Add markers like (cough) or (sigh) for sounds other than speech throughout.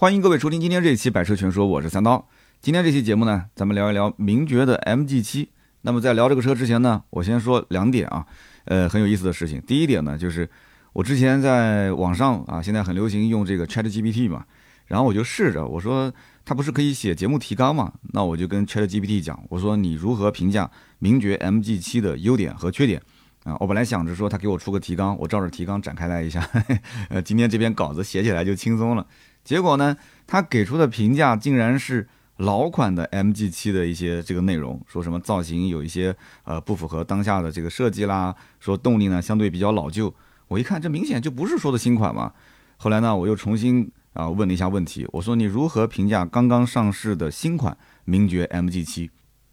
欢迎各位收听今天这一期《百车全说》，我是三刀。今天这期节目呢，咱们聊一聊名爵的 MG7。那么在聊这个车之前呢，我先说两点啊，呃，很有意思的事情。第一点呢，就是我之前在网上啊，现在很流行用这个 ChatGPT 嘛，然后我就试着我说，它不是可以写节目提纲嘛？那我就跟 ChatGPT 讲，我说你如何评价名爵 MG7 的优点和缺点？啊，我本来想着说他给我出个提纲，我照着提纲展开来一下，(laughs) 呃，今天这篇稿子写起来就轻松了。结果呢，他给出的评价竟然是老款的 MG7 的一些这个内容，说什么造型有一些呃不符合当下的这个设计啦，说动力呢相对比较老旧。我一看，这明显就不是说的新款嘛。后来呢，我又重新啊问了一下问题，我说你如何评价刚刚上市的新款名爵 MG7？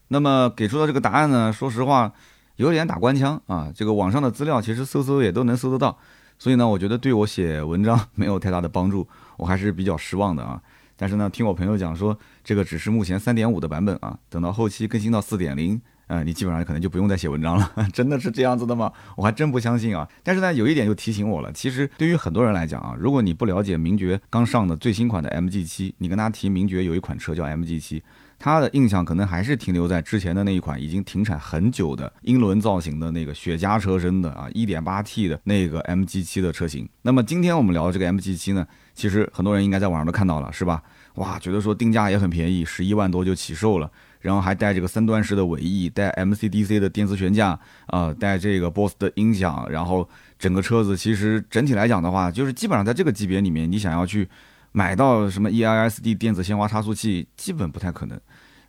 那么给出的这个答案呢，说实话有点打官腔啊。这个网上的资料其实搜搜也都能搜得到，所以呢，我觉得对我写文章没有太大的帮助。我还是比较失望的啊，但是呢，听我朋友讲说，这个只是目前三点五的版本啊，等到后期更新到四点零，呃，你基本上可能就不用再写文章了，(laughs) 真的是这样子的吗？我还真不相信啊。但是呢，有一点就提醒我了，其实对于很多人来讲啊，如果你不了解名爵刚上的最新款的 MG7，你跟他提名爵有一款车叫 MG7。他的印象可能还是停留在之前的那一款已经停产很久的英伦造型的那个雪茄车身的啊 1.8T 的那个 MG7 的车型。那么今天我们聊的这个 MG7 呢，其实很多人应该在网上都看到了，是吧？哇，觉得说定价也很便宜，十一万多就起售了，然后还带这个三段式的尾翼，带 MCDC 的电磁悬架啊，带这个 BOSS 的音响，然后整个车子其实整体来讲的话，就是基本上在这个级别里面，你想要去。买到什么 EISD 电子鲜花差速器基本不太可能，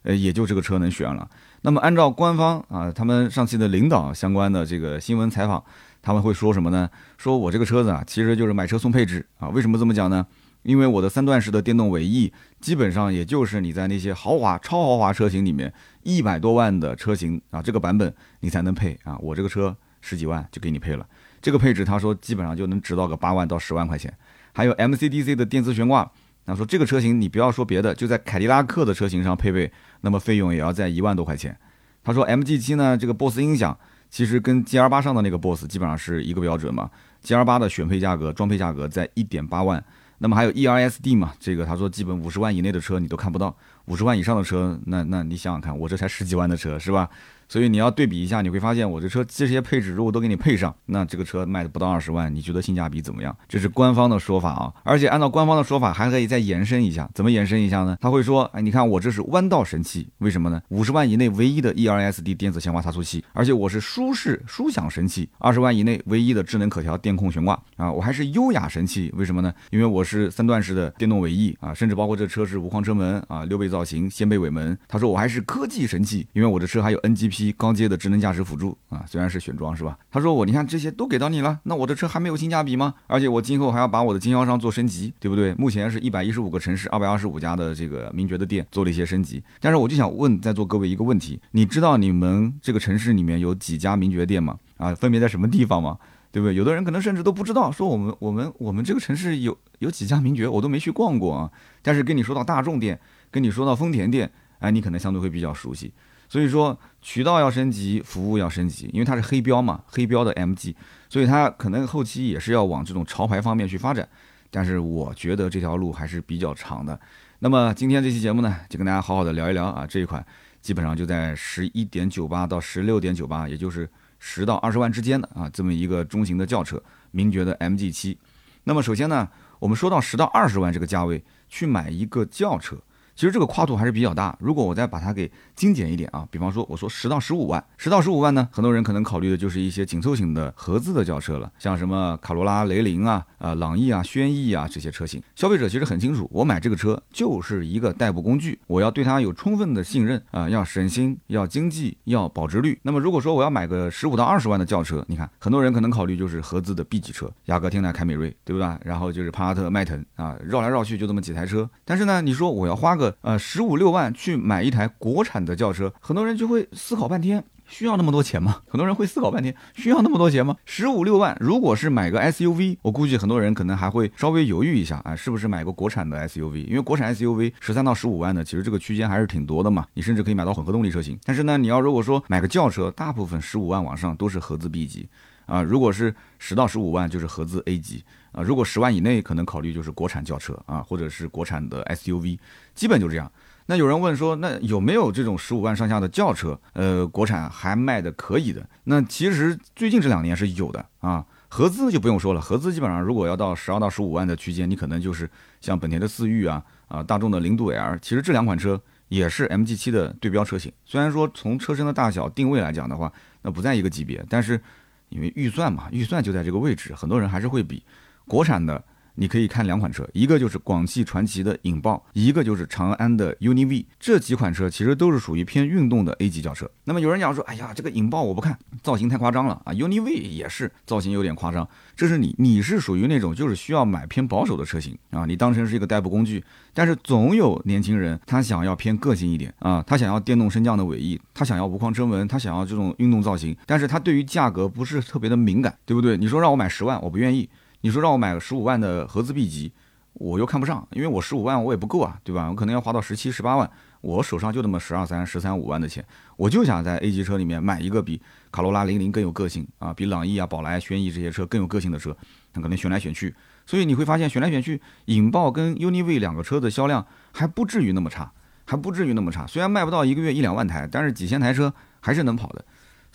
呃，也就这个车能选了。那么按照官方啊，他们上期的领导相关的这个新闻采访，他们会说什么呢？说我这个车子啊，其实就是买车送配置啊。为什么这么讲呢？因为我的三段式的电动尾翼，基本上也就是你在那些豪华、超豪华车型里面，一百多万的车型啊，这个版本你才能配啊。我这个车十几万就给你配了，这个配置他说基本上就能值到个八万到十万块钱。还有 MCDC 的电磁悬挂，他说这个车型你不要说别的，就在凯迪拉克的车型上配备，那么费用也要在一万多块钱。他说 MG7 呢，这个 BOSS 音响其实跟 G L 八上的那个 BOSS 基本上是一个标准嘛。G L 八的选配价格、装配价格在一点八万，那么还有 ERSD 嘛，这个他说基本五十万以内的车你都看不到，五十万以上的车，那那你想想看，我这才十几万的车是吧？所以你要对比一下，你会发现我这车这些配置如果都给你配上，那这个车卖的不到二十万，你觉得性价比怎么样？这是官方的说法啊，而且按照官方的说法还可以再延伸一下，怎么延伸一下呢？他会说，哎，你看我这是弯道神器，为什么呢？五十万以内唯一的 ERSD 电子鲜花差速器，而且我是舒适舒享神器，二十万以内唯一的智能可调电控悬挂啊，我还是优雅神器，为什么呢？因为我是三段式的电动尾翼啊，甚至包括这车是无框车门啊，溜背造型，掀背尾门。他说我还是科技神器，因为我的车还有 NGP 高阶的智能。驾驶辅助啊，虽然是选装是吧？他说我，你看这些都给到你了，那我的车还没有性价比吗？而且我今后还要把我的经销商做升级，对不对？目前是一百一十五个城市，二百二十五家的这个名爵的店做了一些升级。但是我就想问在座各位一个问题：你知道你们这个城市里面有几家名爵店吗？啊，分别在什么地方吗？对不对？有的人可能甚至都不知道，说我们我们我们这个城市有有几家名爵，我都没去逛过啊。但是跟你说到大众店，跟你说到丰田店，哎，你可能相对会比较熟悉。所以说渠道要升级，服务要升级，因为它是黑标嘛，黑标的 MG，所以它可能后期也是要往这种潮牌方面去发展。但是我觉得这条路还是比较长的。那么今天这期节目呢，就跟大家好好的聊一聊啊，这一款基本上就在十一点九八到十六点九八，也就是十到二十万之间的啊，这么一个中型的轿车，名爵的 MG7。那么首先呢，我们说到十到二十万这个价位去买一个轿车。其实这个跨度还是比较大。如果我再把它给精简一点啊，比方说我说十到十五万，十到十五万呢，很多人可能考虑的就是一些紧凑型的合资的轿车了，像什么卡罗拉、雷凌啊、啊朗逸啊、轩逸啊这些车型。消费者其实很清楚，我买这个车就是一个代步工具，我要对它有充分的信任啊，要省心、要经济、要保值率。那么如果说我要买个十五到二十万的轿车，你看很多人可能考虑就是合资的 B 级车，雅阁、天籁、凯美瑞，对不对？然后就是帕萨特、迈腾啊，绕来绕去就这么几台车。但是呢，你说我要花个呃，十五六万去买一台国产的轿车，很多人就会思考半天，需要那么多钱吗？很多人会思考半天，需要那么多钱吗？十五六万，如果是买个 SUV，我估计很多人可能还会稍微犹豫一下啊，是不是买个国产的 SUV？因为国产 SUV 十三到十五万的，其实这个区间还是挺多的嘛，你甚至可以买到混合动力车型。但是呢，你要如果说买个轿车，大部分十五万往上都是合资 B 级。啊。如果是十到十五万，就是合资 A 级啊。如果十万以内，可能考虑就是国产轿车啊，或者是国产的 SUV，基本就这样。那有人问说，那有没有这种十五万上下的轿车？呃，国产还卖的可以的。那其实最近这两年是有的啊。合资就不用说了，合资基本上如果要到十二到十五万的区间，你可能就是像本田的思域啊，啊，大众的零度 L，其实这两款车也是 MG7 的对标车型。虽然说从车身的大小定位来讲的话，那不在一个级别，但是因为预算嘛，预算就在这个位置，很多人还是会比国产的。你可以看两款车，一个就是广汽传祺的影豹，一个就是长安的 UNI-V。这几款车其实都是属于偏运动的 A 级轿车。那么有人讲说，哎呀，这个影豹我不看，造型太夸张了啊！UNI-V 也是造型有点夸张。这是你，你是属于那种就是需要买偏保守的车型啊，你当成是一个代步工具。但是总有年轻人他想要偏个性一点啊，他想要电动升降的尾翼，他想要无框车门，他想要这种运动造型，但是他对于价格不是特别的敏感，对不对？你说让我买十万，我不愿意。你说让我买个十五万的合资 B 级，我又看不上，因为我十五万我也不够啊，对吧？我可能要花到十七、十八万，我手上就那么十二三、十三五万的钱，我就想在 A 级车里面买一个比卡罗拉、零零更有个性啊，比朗逸啊、宝来、轩逸这些车更有个性的车，那可能选来选去，所以你会发现选来选去，引爆跟 UNI-V 两个车的销量还不至于那么差，还不至于那么差。虽然卖不到一个月一两万台，但是几千台车还是能跑的。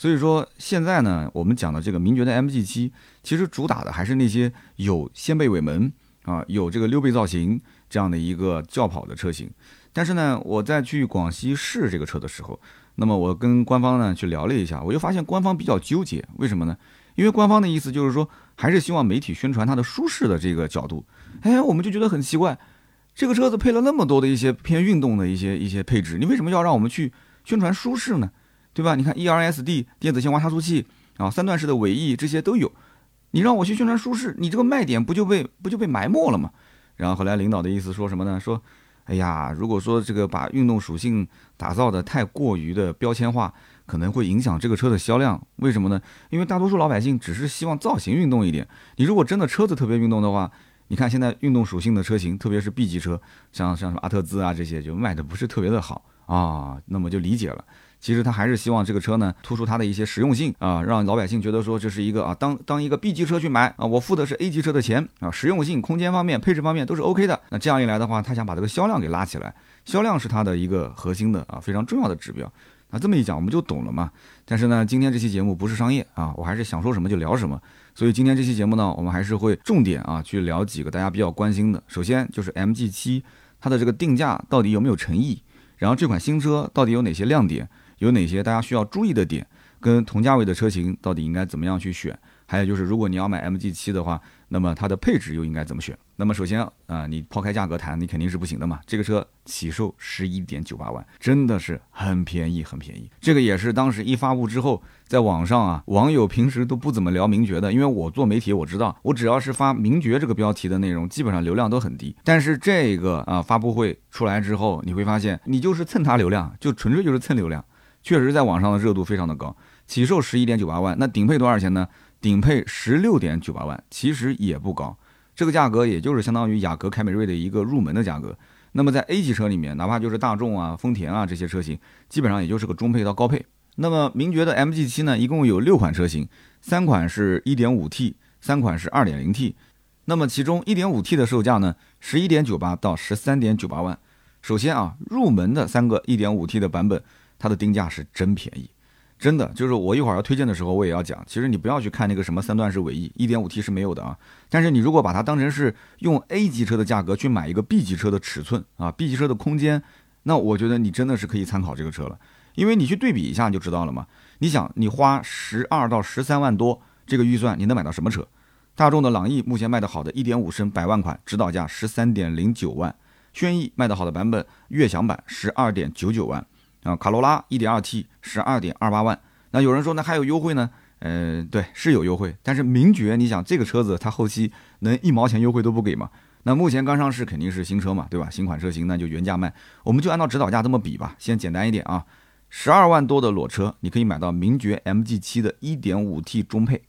所以说现在呢，我们讲的这个名爵的 MG7，其实主打的还是那些有掀背尾门啊，有这个溜背造型这样的一个轿跑的车型。但是呢，我在去广西试这个车的时候，那么我跟官方呢去聊了一下，我就发现官方比较纠结，为什么呢？因为官方的意思就是说，还是希望媒体宣传它的舒适的这个角度。哎，我们就觉得很奇怪，这个车子配了那么多的一些偏运动的一些一些配置，你为什么要让我们去宣传舒适呢？对吧？你看 ERSD 电子限滑差速器啊，三段式的尾翼这些都有。你让我去宣传舒适，你这个卖点不就被不就被埋没了吗？然后后来领导的意思说什么呢？说，哎呀，如果说这个把运动属性打造的太过于的标签化，可能会影响这个车的销量。为什么呢？因为大多数老百姓只是希望造型运动一点。你如果真的车子特别运动的话，你看现在运动属性的车型，特别是 B 级车，像像什么阿特兹啊这些，就卖的不是特别的好啊。那么就理解了。其实他还是希望这个车呢，突出它的一些实用性啊，让老百姓觉得说这是一个啊，当当一个 B 级车去买啊，我付的是 A 级车的钱啊，实用性、空间方面、配置方面都是 OK 的。那这样一来的话，他想把这个销量给拉起来，销量是他的一个核心的啊，非常重要的指标。那这么一讲，我们就懂了嘛。但是呢，今天这期节目不是商业啊，我还是想说什么就聊什么。所以今天这期节目呢，我们还是会重点啊去聊几个大家比较关心的。首先就是 MG7 它的这个定价到底有没有诚意，然后这款新车到底有哪些亮点。有哪些大家需要注意的点？跟同价位的车型到底应该怎么样去选？还有就是，如果你要买 MG7 的话，那么它的配置又应该怎么选？那么首先啊，你抛开价格谈，你肯定是不行的嘛。这个车起售十一点九八万，真的是很便宜，很便宜。这个也是当时一发布之后，在网上啊，网友平时都不怎么聊名爵的，因为我做媒体，我知道，我只要是发名爵这个标题的内容，基本上流量都很低。但是这个啊发布会出来之后，你会发现，你就是蹭它流量，就纯粹就是蹭流量。确实，在网上的热度非常的高，起售十一点九八万，那顶配多少钱呢？顶配十六点九八万，其实也不高，这个价格也就是相当于雅阁凯美瑞的一个入门的价格。那么在 A 级车里面，哪怕就是大众啊、丰田啊这些车型，基本上也就是个中配到高配。那么名爵的 MG7 呢，一共有六款车型，三款是一点五 T，三款是二点零 T。那么其中一点五 T 的售价呢，十一点九八到十三点九八万。首先啊，入门的三个一点五 T 的版本。它的定价是真便宜，真的就是我一会儿要推荐的时候，我也要讲。其实你不要去看那个什么三段式尾翼，一点五 T 是没有的啊。但是你如果把它当成是用 A 级车的价格去买一个 B 级车的尺寸啊，B 级车的空间，那我觉得你真的是可以参考这个车了，因为你去对比一下就知道了嘛。你想，你花十二到十三万多这个预算，你能买到什么车？大众的朗逸目前卖的好的一点五升百万款，指导价十三点零九万；轩逸卖的好的版本悦享版十二点九九万。啊，卡罗拉 1.2T 十二点二八万，那有人说那还有优惠呢？嗯，对，是有优惠，但是名爵，你想这个车子它后期能一毛钱优惠都不给吗？那目前刚上市肯定是新车嘛，对吧？新款车型那就原价卖，我们就按照指导价这么比吧，先简单一点啊，十二万多的裸车，你可以买到名爵 MG7 的 1.5T 中配。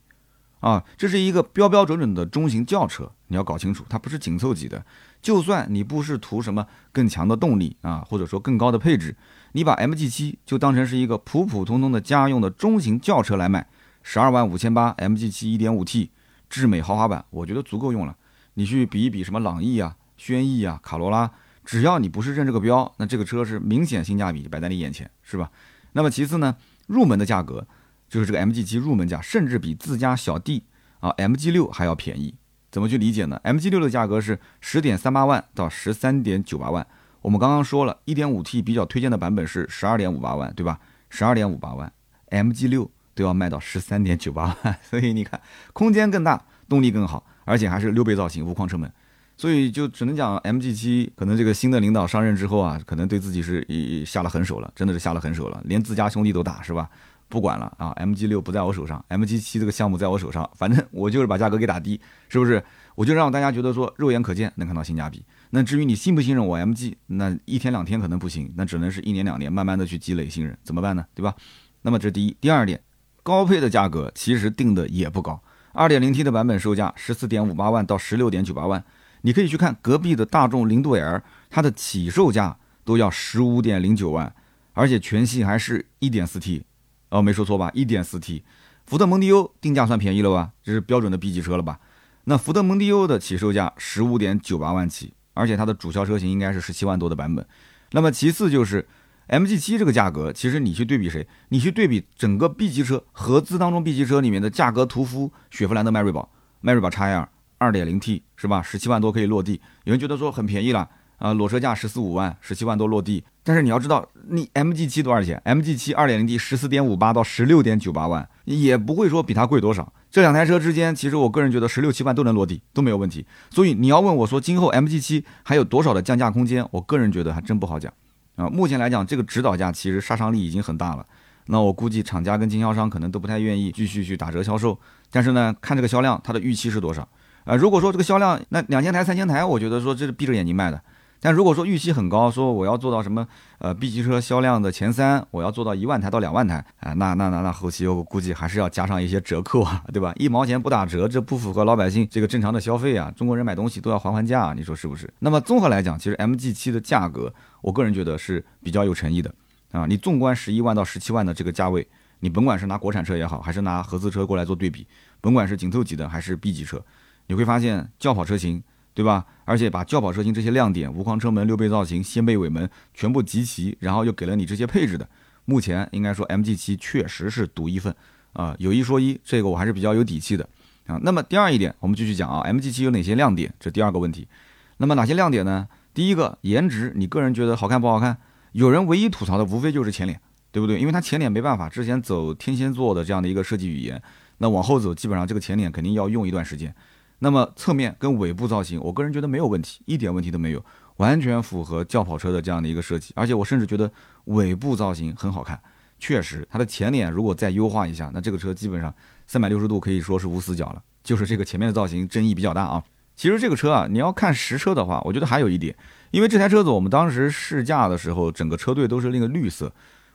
啊，这是一个标标准准的中型轿车，你要搞清楚，它不是紧凑级的。就算你不是图什么更强的动力啊，或者说更高的配置，你把 MG7 就当成是一个普普通通的家用的中型轿车来买，十二万五千八 MG7 一点五 T 智美豪华版，我觉得足够用了。你去比一比什么朗逸啊、轩逸啊、卡罗拉，只要你不是认这个标，那这个车是明显性价比摆在你眼前，是吧？那么其次呢，入门的价格就是这个 MG7 入门价，甚至比自家小弟啊 MG6 还要便宜。怎么去理解呢？MG6 的价格是十点三八万到十三点九八万。我们刚刚说了一点五 T 比较推荐的版本是十二点五八万，对吧？十二点五八万，MG 六都要卖到十三点九八万，(laughs) 所以你看，空间更大，动力更好，而且还是溜背造型，无框车门，所以就只能讲 MG 七可能这个新的领导上任之后啊，可能对自己是下了狠手了，真的是下了狠手了，连自家兄弟都打，是吧？不管了啊，MG 六不在我手上，MG 七这个项目在我手上，反正我就是把价格给打低，是不是？我就让大家觉得说肉眼可见能看到性价比。那至于你信不信任我 MG，那一天两天可能不行，那只能是一年两年慢慢的去积累信任，怎么办呢？对吧？那么这第一，第二点，高配的价格其实定的也不高，2.0T 的版本售价十四点五八万到十六点九八万，你可以去看隔壁的大众零度 L，它的起售价都要十五点零九万，而且全系还是一点四 T。哦，没说错吧？一点四 T，福特蒙迪欧定价算便宜了吧？这是标准的 B 级车了吧？那福特蒙迪欧的起售价十五点九八万起，而且它的主销车型应该是十七万多的版本。那么其次就是 MG 七这个价格，其实你去对比谁？你去对比整个 B 级车合资当中 B 级车里面的价格，途夫、雪佛兰的迈锐宝、迈锐宝 XL 二点零 T 是吧？十七万多可以落地，有人觉得说很便宜了。啊，裸车价十四五万，十七万多落地。但是你要知道，你 MG 七多少钱？MG 七二点零 T 十四点五八到十六点九八万，也不会说比它贵多少。这两台车之间，其实我个人觉得十六七万都能落地，都没有问题。所以你要问我说，今后 MG 七还有多少的降价空间？我个人觉得还真不好讲。啊，目前来讲，这个指导价其实杀伤力已经很大了。那我估计厂家跟经销商可能都不太愿意继续去打折销售。但是呢，看这个销量，它的预期是多少？啊，如果说这个销量那两千台、三千台，我觉得说这是闭着眼睛卖的。但如果说预期很高，说我要做到什么，呃，B 级车销量的前三，我要做到一万台到两万台，啊，那那那那后期我估计还是要加上一些折扣啊，对吧？一毛钱不打折，这不符合老百姓这个正常的消费啊。中国人买东西都要还还价，你说是不是？那么综合来讲，其实 MG7 的价格，我个人觉得是比较有诚意的啊。你纵观十一万到十七万的这个价位，你甭管是拿国产车也好，还是拿合资车过来做对比，甭管是紧凑级的还是 B 级车，你会发现轿跑车型。对吧？而且把轿跑车型这些亮点，无框车门、溜背造型、掀背尾门全部集齐，然后又给了你这些配置的，目前应该说 MG7 确实是独一份啊。有一说一，这个我还是比较有底气的啊。那么第二一点，我们继续讲啊，MG7 有哪些亮点？这第二个问题。那么哪些亮点呢？第一个，颜值，你个人觉得好看不好看？有人唯一吐槽的无非就是前脸，对不对？因为它前脸没办法，之前走天蝎座的这样的一个设计语言，那往后走基本上这个前脸肯定要用一段时间。那么侧面跟尾部造型，我个人觉得没有问题，一点问题都没有，完全符合轿跑车的这样的一个设计。而且我甚至觉得尾部造型很好看，确实，它的前脸如果再优化一下，那这个车基本上三百六十度可以说是无死角了。就是这个前面的造型争议比较大啊。其实这个车啊，你要看实车的话，我觉得还有一点，因为这台车子我们当时试驾的时候，整个车队都是那个绿色，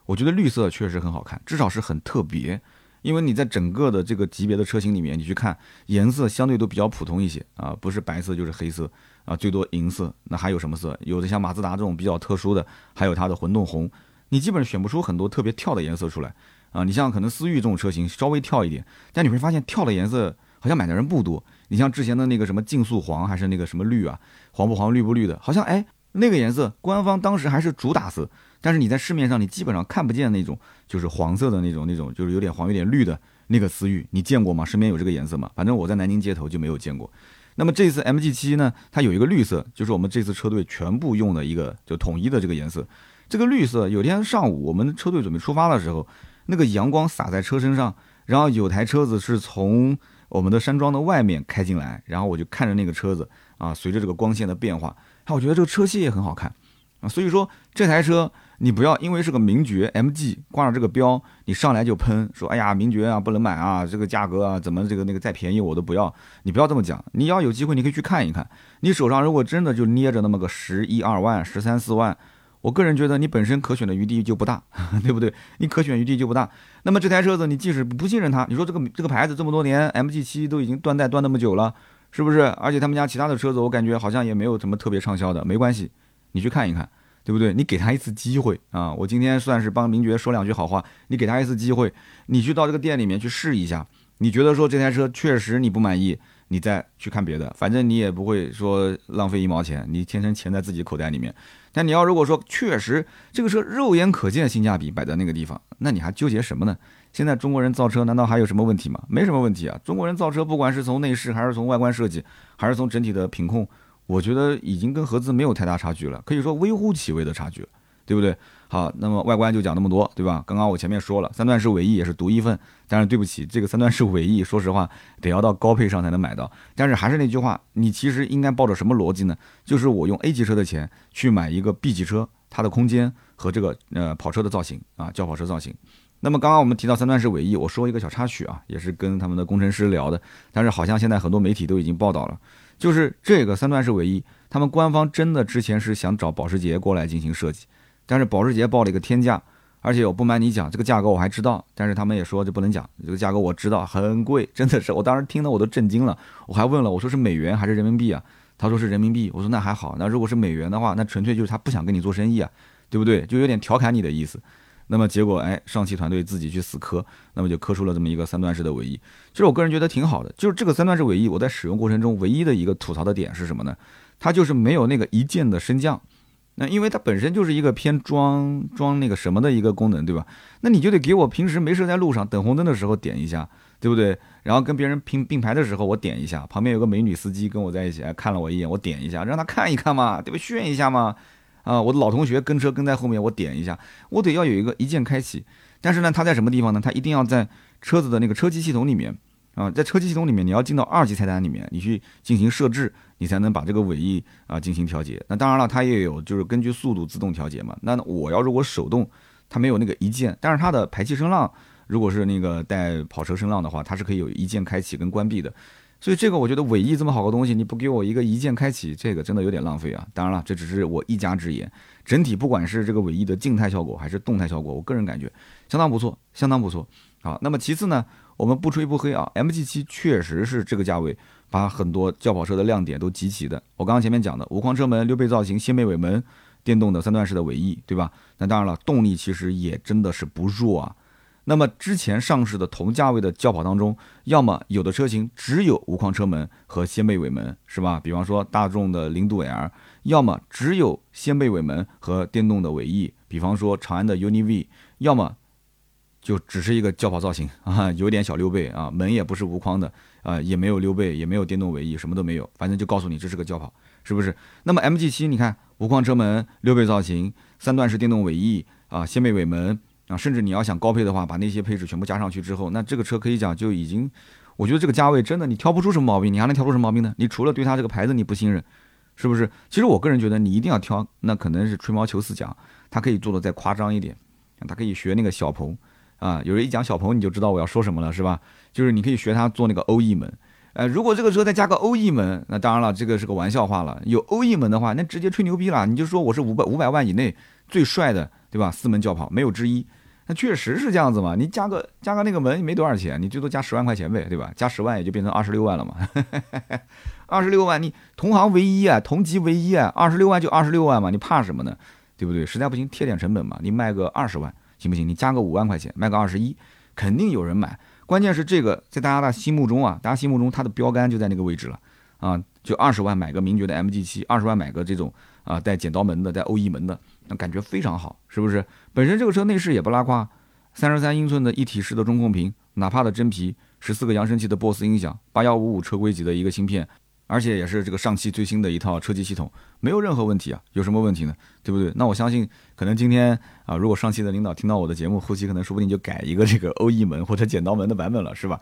我觉得绿色确实很好看，至少是很特别。因为你在整个的这个级别的车型里面，你去看颜色相对都比较普通一些啊，不是白色就是黑色啊，最多银色。那还有什么色？有的像马自达这种比较特殊的，还有它的混动红，你基本选不出很多特别跳的颜色出来啊。你像可能思域这种车型稍微跳一点，但你会发现跳的颜色好像买的人不多。你像之前的那个什么竞速黄还是那个什么绿啊，黄不黄绿不绿的，好像哎那个颜色官方当时还是主打色。但是你在市面上，你基本上看不见那种就是黄色的那种那种，就是有点黄有点绿的那个思域，你见过吗？身边有这个颜色吗？反正我在南京街头就没有见过。那么这次 MG7 呢，它有一个绿色，就是我们这次车队全部用的一个就统一的这个颜色。这个绿色，有天上午我们车队准备出发的时候，那个阳光洒在车身上，然后有台车子是从我们的山庄的外面开进来，然后我就看着那个车子啊，随着这个光线的变化，啊，我觉得这个车漆也很好看啊，所以说这台车。你不要因为是个名爵 MG 挂上这个标，你上来就喷说，哎呀名爵啊不能买啊，这个价格啊怎么这个那个再便宜我都不要。你不要这么讲，你要有机会你可以去看一看。你手上如果真的就捏着那么个十一二万、十三四万，我个人觉得你本身可选的余地就不大，(laughs) 对不对？你可选余地就不大。那么这台车子你即使不信任它，你说这个这个牌子这么多年 MG 七都已经断代断那么久了，是不是？而且他们家其他的车子我感觉好像也没有什么特别畅销的，没关系，你去看一看。对不对？你给他一次机会啊！我今天算是帮名爵说两句好话，你给他一次机会，你去到这个店里面去试一下，你觉得说这台车确实你不满意，你再去看别的，反正你也不会说浪费一毛钱，你天生钱在自己口袋里面。但你要如果说确实这个车肉眼可见性价比摆在那个地方，那你还纠结什么呢？现在中国人造车难道还有什么问题吗？没什么问题啊！中国人造车不管是从内饰还是从外观设计，还是从整体的品控，我觉得已经跟合资没有太大差距了，可以说微乎其微的差距，对不对？好，那么外观就讲那么多，对吧？刚刚我前面说了，三段式尾翼也是独一份，但是对不起，这个三段式尾翼，说实话得要到高配上才能买到。但是还是那句话，你其实应该抱着什么逻辑呢？就是我用 A 级车的钱去买一个 B 级车，它的空间和这个呃跑车的造型啊，轿跑车造型。那么刚刚我们提到三段式尾翼，我说一个小插曲啊，也是跟他们的工程师聊的，但是好像现在很多媒体都已经报道了，就是这个三段式尾翼，他们官方真的之前是想找保时捷过来进行设计，但是保时捷报了一个天价，而且我不瞒你讲，这个价格我还知道，但是他们也说这不能讲，这个价格我知道很贵，真的是，我当时听的我都震惊了，我还问了，我说是美元还是人民币啊？他说是人民币，我说那还好，那如果是美元的话，那纯粹就是他不想跟你做生意啊，对不对？就有点调侃你的意思。那么结果，哎，上汽团队自己去死磕，那么就磕出了这么一个三段式的尾翼。其实我个人觉得挺好的，就是这个三段式尾翼，我在使用过程中唯一的一个吐槽的点是什么呢？它就是没有那个一键的升降。那因为它本身就是一个偏装装那个什么的一个功能，对吧？那你就得给我平时没事在路上等红灯的时候点一下，对不对？然后跟别人并并排的时候我点一下，旁边有个美女司机跟我在一起，哎，看了我一眼，我点一下，让他看一看嘛，对吧？炫一下嘛。啊，我的老同学跟车跟在后面，我点一下，我得要有一个一键开启。但是呢，它在什么地方呢？它一定要在车子的那个车机系统里面啊，在车机系统里面，你要进到二级菜单里面，你去进行设置，你才能把这个尾翼啊进行调节。那当然了，它也有就是根据速度自动调节嘛。那我要如果手动，它没有那个一键，但是它的排气声浪，如果是那个带跑车声浪的话，它是可以有一键开启跟关闭的。所以这个我觉得尾翼这么好个东西，你不给我一个一键开启，这个真的有点浪费啊。当然了，这只是我一家之言。整体不管是这个尾翼的静态效果还是动态效果，我个人感觉相当不错，相当不错。好，那么其次呢，我们不吹不黑啊，MG7 确实是这个价位把很多轿跑车的亮点都集齐的。我刚刚前面讲的无框车门、溜背造型、掀背尾门、电动的三段式的尾翼，对吧？那当然了，动力其实也真的是不弱啊。那么之前上市的同价位的轿跑当中，要么有的车型只有无框车门和掀背尾门，是吧？比方说大众的零度 L，要么只有掀背尾门和电动的尾翼，比方说长安的 UNI V，要么就只是一个轿跑造型 (laughs) 啊，有点小溜背啊，门也不是无框的啊，也没有溜背，也没有电动尾翼，什么都没有，反正就告诉你这是个轿跑，是不是？那么 MG7 你看无框车门、溜背造型、三段式电动尾翼啊、掀背尾门。啊，甚至你要想高配的话，把那些配置全部加上去之后，那这个车可以讲就已经，我觉得这个价位真的你挑不出什么毛病，你还能挑出什么毛病呢？你除了对它这个牌子你不信任，是不是？其实我个人觉得你一定要挑，那可能是吹毛求疵讲，它可以做的再夸张一点，它可以学那个小鹏啊，有人一讲小鹏你就知道我要说什么了，是吧？就是你可以学它做那个欧翼门，呃，如果这个车再加个欧翼门，那当然了，这个是个玩笑话了。有欧翼门的话，那直接吹牛逼了，你就说我是五百五百万以内最帅的，对吧？四门轿跑没有之一。那确实是这样子嘛？你加个加个那个门没多少钱，你最多加十万块钱呗，对吧？加十万也就变成二十六万了嘛。(laughs) 二十六万，你同行唯一啊，同级唯一啊，二十六万就二十六万嘛，你怕什么呢？对不对？实在不行贴点成本嘛，你卖个二十万行不行？你加个五万块钱，卖个二十一，肯定有人买。关键是这个在大家的心目中啊，大家心目中它的标杆就在那个位置了啊，就二十万买个名爵的 MG 七二十万买个这种啊带剪刀门的、带欧翼门的。那感觉非常好，是不是？本身这个车内饰也不拉胯，三十三英寸的一体式的中控屏，哪怕的真皮，十四个扬声器的 BOSS 音响，八幺五五车规级的一个芯片，而且也是这个上汽最新的一套车机系统，没有任何问题啊！有什么问题呢？对不对？那我相信，可能今天啊，如果上汽的领导听到我的节目，后期可能说不定就改一个这个欧翼门或者剪刀门的版本了，是吧？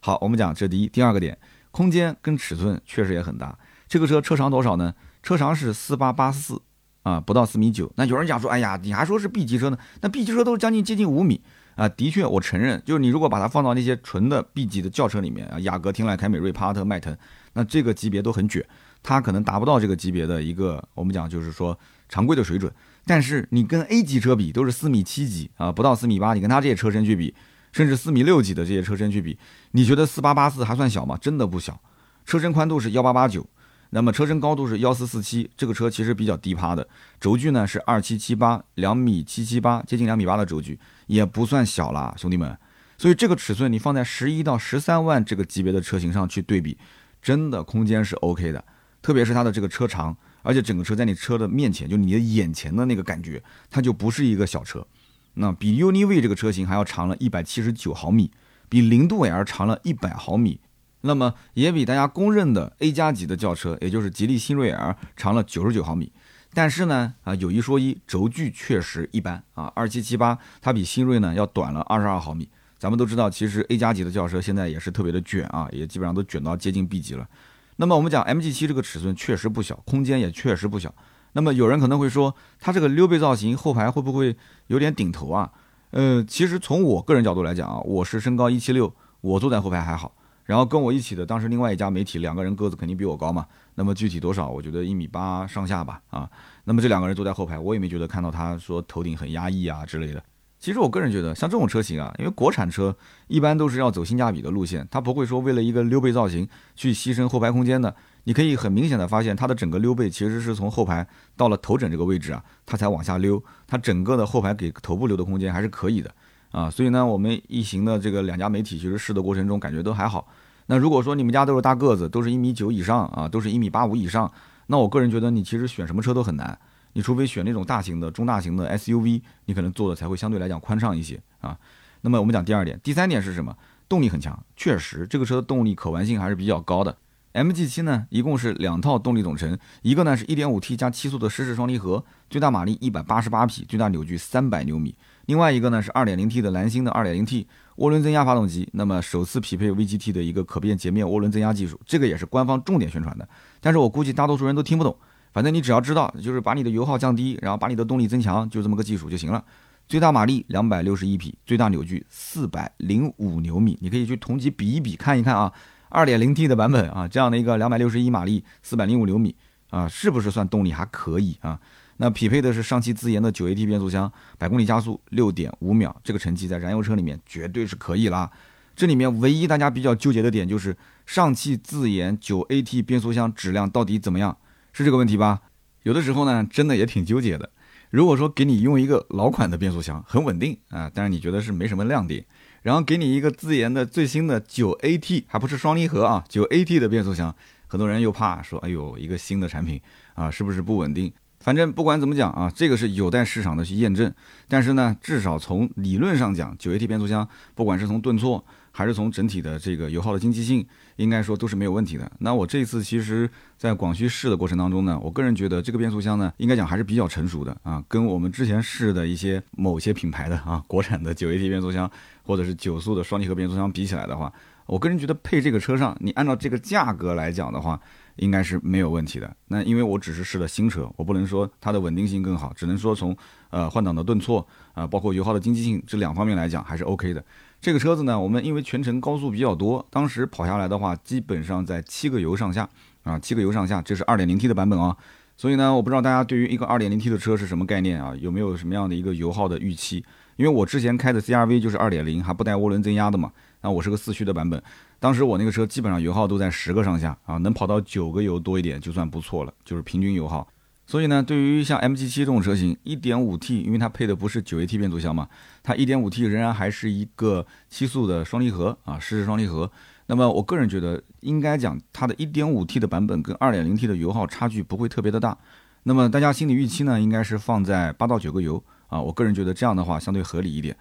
好，我们讲这第一，第二个点，空间跟尺寸确实也很大。这个车车长多少呢？车长是四八八四。啊，不到四米九。那有人讲说，哎呀，你还说是 B 级车呢？那 B 级车都是将近接近五米啊。的确，我承认，就是你如果把它放到那些纯的 B 级的轿车里面啊，雅阁、天籁、凯美瑞、帕萨特、迈腾，那这个级别都很卷，它可能达不到这个级别的一个我们讲就是说常规的水准。但是你跟 A 级车比，都是四米七几啊，不到四米八，你跟它这些车身去比，甚至四米六几的这些车身去比，你觉得四八八四还算小吗？真的不小。车身宽度是幺八八九。那么车身高度是幺四四七，这个车其实比较低趴的，轴距呢是二七七八，两米七七八，接近两米八的轴距，也不算小啦，兄弟们。所以这个尺寸你放在十一到十三万这个级别的车型上去对比，真的空间是 OK 的，特别是它的这个车长，而且整个车在你车的面前，就你的眼前的那个感觉，它就不是一个小车。那比 UNI-V 这个车型还要长了一百七十九毫米，比零度 L 长了一百毫米，那么也比大家公认的 A 加级的轿车，也就是吉利新锐 L 长了九十九毫米。但是呢，啊有一说一，轴距确实一般啊，二七七八它比新锐呢要短了二十二毫米。咱们都知道，其实 A 加级的轿车现在也是特别的卷啊，也基本上都卷到接近 B 级了。那么我们讲 MG7 这个尺寸确实不小，空间也确实不小。那么有人可能会说，它这个溜背造型后排会不会有点顶头啊？呃，其实从我个人角度来讲啊，我是身高一七六，我坐在后排还好。然后跟我一起的当时另外一家媒体两个人个子肯定比我高嘛，那么具体多少，我觉得一米八上下吧啊。那么这两个人坐在后排，我也没觉得看到他说头顶很压抑啊之类的。其实我个人觉得，像这种车型啊，因为国产车一般都是要走性价比的路线，它不会说为了一个溜背造型去牺牲后排空间的。你可以很明显的发现，它的整个溜背其实是从后排到了头枕这个位置啊，它才往下溜，它整个的后排给头部留的空间还是可以的啊。所以呢，我们一行的这个两家媒体其实试的过程中感觉都还好。那如果说你们家都是大个子，都是一米九以上啊，都是一米八五以上，那我个人觉得你其实选什么车都很难。你除非选那种大型的、中大型的 SUV，你可能坐的才会相对来讲宽敞一些啊。那么我们讲第二点，第三点是什么？动力很强，确实这个车的动力可玩性还是比较高的。MG7 呢，一共是两套动力总成，一个呢是 1.5T 加七速的湿式双离合，最大马力188匹，最大扭矩300牛米；另外一个呢是 2.0T 的蓝星的 2.0T 涡轮增压发动机，那么首次匹配 VGT 的一个可变截面涡轮增压技术，这个也是官方重点宣传的。但是我估计大多数人都听不懂。反正你只要知道，就是把你的油耗降低，然后把你的动力增强，就这么个技术就行了。最大马力两百六十一匹，最大扭矩四百零五牛米。你可以去同级比一比，看一看啊，二点零 T 的版本啊，这样的一个两百六十一马力，四百零五牛米啊，是不是算动力还可以啊？那匹配的是上汽自研的九 AT 变速箱，百公里加速六点五秒，这个成绩在燃油车里面绝对是可以啦。这里面唯一大家比较纠结的点就是上汽自研九 AT 变速箱质量到底怎么样？是这个问题吧？有的时候呢，真的也挺纠结的。如果说给你用一个老款的变速箱，很稳定啊，但是你觉得是没什么亮点。然后给你一个自研的最新的九 AT，还不是双离合啊，九 AT 的变速箱，很多人又怕说，哎呦，一个新的产品啊，是不是不稳定？反正不管怎么讲啊，这个是有待市场的去验证。但是呢，至少从理论上讲，九 AT 变速箱，不管是从顿挫，还是从整体的这个油耗的经济性，应该说都是没有问题的。那我这次其实，在广西试的过程当中呢，我个人觉得这个变速箱呢，应该讲还是比较成熟的啊。跟我们之前试的一些某些品牌的啊，国产的九 AT 变速箱，或者是九速的双离合变速箱比起来的话，我个人觉得配这个车上，你按照这个价格来讲的话，应该是没有问题的。那因为我只是试了新车，我不能说它的稳定性更好，只能说从呃换挡的顿挫啊，包括油耗的经济性这两方面来讲，还是 OK 的。这个车子呢，我们因为全程高速比较多，当时跑下来的话，基本上在七个油上下啊，七个油上下，这是二点零 T 的版本啊。所以呢，我不知道大家对于一个二点零 T 的车是什么概念啊？有没有什么样的一个油耗的预期？因为我之前开的 CRV 就是二点零，还不带涡轮增压的嘛。那我是个四驱的版本，当时我那个车基本上油耗都在十个上下啊，能跑到九个油多一点就算不错了，就是平均油耗。所以呢，对于像 MG7 这种车型，1.5T，因为它配的不是 9AT 变速箱嘛，它 1.5T 仍然还是一个七速的双离合啊，湿式双离合。那么我个人觉得，应该讲它的 1.5T 的版本跟 2.0T 的油耗差距不会特别的大。那么大家心理预期呢，应该是放在八到九个油啊，我个人觉得这样的话相对合理一点。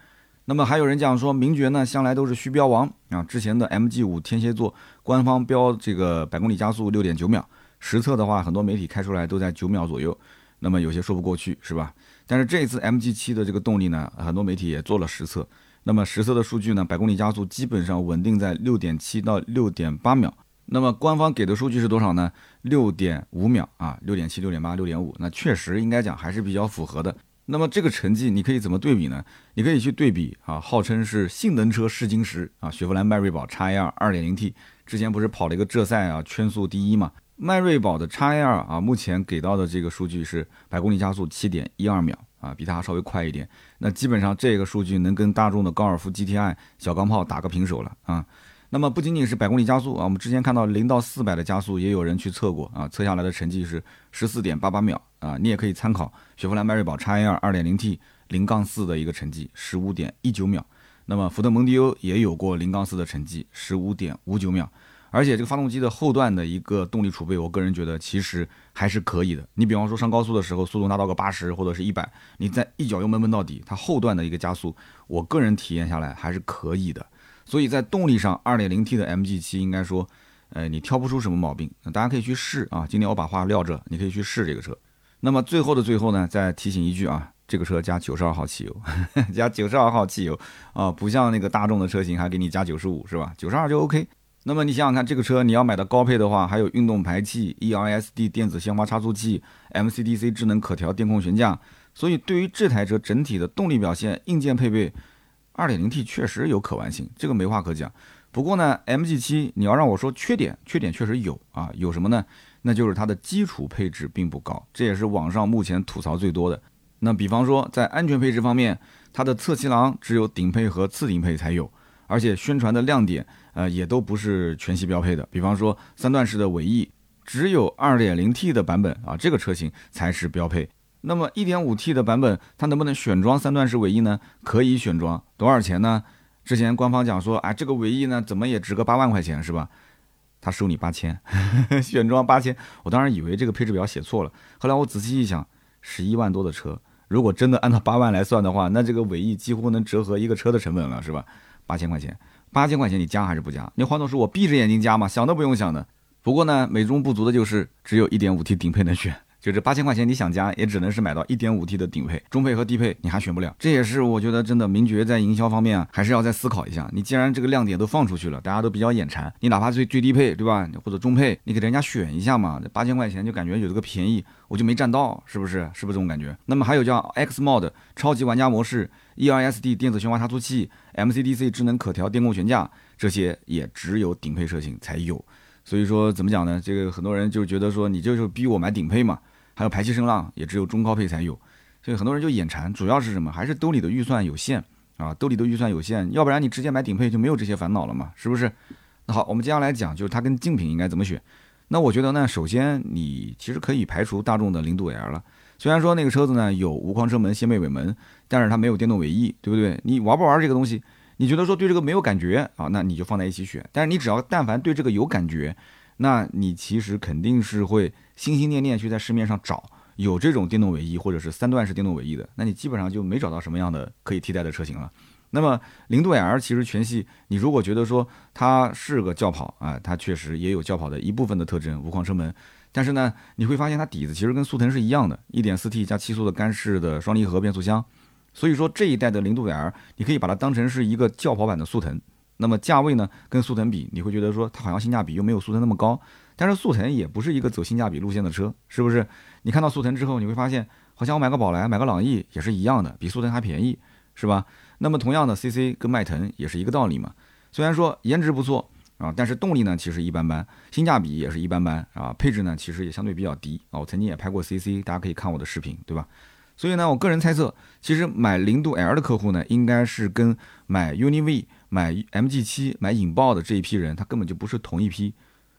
那么还有人讲说，名爵呢向来都是虚标王啊，之前的 MG 五天蝎座官方标这个百公里加速六点九秒。实测的话，很多媒体开出来都在九秒左右，那么有些说不过去，是吧？但是这一次 MG 七的这个动力呢，很多媒体也做了实测，那么实测的数据呢，百公里加速基本上稳定在六点七到六点八秒。那么官方给的数据是多少呢？六点五秒啊，六点七、六点八、六点五，那确实应该讲还是比较符合的。那么这个成绩你可以怎么对比呢？你可以去对比啊，号称是性能车试金石啊，雪佛兰迈锐宝 XL 2.0T，之前不是跑了一个浙赛啊，圈速第一嘛？迈锐宝的 XL 啊，目前给到的这个数据是百公里加速七点一二秒啊，比它稍微快一点。那基本上这个数据能跟大众的高尔夫 GTI 小钢炮打个平手了啊。那么不仅仅是百公里加速啊，我们之前看到零到四百的加速也有人去测过啊，测下来的成绩是十四点八八秒啊，你也可以参考雪佛兰迈锐宝 x A 二二点零 T 零杠四的一个成绩十五点一九秒，那么福特蒙迪欧也有过零杠四的成绩十五点五九秒，而且这个发动机的后段的一个动力储备，我个人觉得其实还是可以的。你比方说上高速的时候，速度达到个八十或者是一百，你再一脚油门闷到底，它后段的一个加速，我个人体验下来还是可以的。所以在动力上，2.0T 的 MG7 应该说，呃，你挑不出什么毛病，大家可以去试啊。今天我把话撂这，你可以去试这个车。那么最后的最后呢，再提醒一句啊，这个车加92号汽油，(laughs) 加92号汽油啊，不像那个大众的车型还给你加95是吧？92就 OK。那么你想想看，这个车你要买的高配的话，还有运动排气、ERSD 电子限滑差速器、MCDC 智能可调电控悬架，所以对于这台车整体的动力表现、硬件配备。二点零 T 确实有可玩性，这个没话可讲。不过呢，MG 七你要让我说缺点，缺点确实有啊，有什么呢？那就是它的基础配置并不高，这也是网上目前吐槽最多的。那比方说在安全配置方面，它的侧气囊只有顶配和次顶配才有，而且宣传的亮点，呃，也都不是全系标配的。比方说三段式的尾翼，只有二点零 T 的版本啊，这个车型才是标配。那么 1.5T 的版本，它能不能选装三段式尾翼呢？可以选装，多少钱呢？之前官方讲说，哎，这个尾翼呢，怎么也值个八万块钱，是吧？他收你八千，选装八千。我当然以为这个配置表写错了，后来我仔细一想，十一万多的车，如果真的按照八万来算的话，那这个尾翼几乎能折合一个车的成本了，是吧？八千块钱，八千块钱你加还是不加？你换作是我闭着眼睛加嘛，想都不用想的。不过呢，美中不足的就是只有一点五 T 顶配能选。就这八千块钱，你想加也只能是买到一点五 T 的顶配，中配和低配你还选不了。这也是我觉得真的名爵在营销方面啊，还是要再思考一下。你既然这个亮点都放出去了，大家都比较眼馋，你哪怕最最低配对吧，或者中配，你给人家选一下嘛。八千块钱就感觉有这个便宜，我就没占到，是不是？是不是这种感觉？那么还有叫 X Mod 超级玩家模式，ERSD 电子悬滑差速器，MCDC 智能可调电控悬架，这些也只有顶配车型才有。所以说怎么讲呢？这个很多人就觉得说你就是逼我买顶配嘛。还有排气声浪也只有中高配才有，所以很多人就眼馋。主要是什么？还是兜里的预算有限啊，兜里的预算有限，要不然你直接买顶配就没有这些烦恼了嘛，是不是？那好，我们接下来讲就是它跟竞品应该怎么选。那我觉得呢，首先你其实可以排除大众的零度 L 了。虽然说那个车子呢有无框车门、掀背尾门，但是它没有电动尾翼，对不对？你玩不玩这个东西？你觉得说对这个没有感觉啊？那你就放在一起选。但是你只要但凡对这个有感觉。那你其实肯定是会心心念念去在市面上找有这种电动尾翼或者是三段式电动尾翼的，那你基本上就没找到什么样的可以替代的车型了。那么零度 L 其实全系，你如果觉得说它是个轿跑啊，它确实也有轿跑的一部分的特征，无框车门，但是呢，你会发现它底子其实跟速腾是一样的，1.4T 加七速的干式的双离合变速箱，所以说这一代的零度 L 你可以把它当成是一个轿跑版的速腾。那么价位呢，跟速腾比，你会觉得说它好像性价比又没有速腾那么高，但是速腾也不是一个走性价比路线的车，是不是？你看到速腾之后，你会发现好像我买个宝来，买个朗逸也是一样的，比速腾还便宜，是吧？那么同样的，CC 跟迈腾也是一个道理嘛。虽然说颜值不错啊，但是动力呢其实一般般，性价比也是一般般啊，配置呢其实也相对比较低啊。我曾经也拍过 CC，大家可以看我的视频，对吧？所以呢，我个人猜测，其实买零度 L 的客户呢，应该是跟买 UNI-V。买 MG 七买引爆的这一批人，他根本就不是同一批，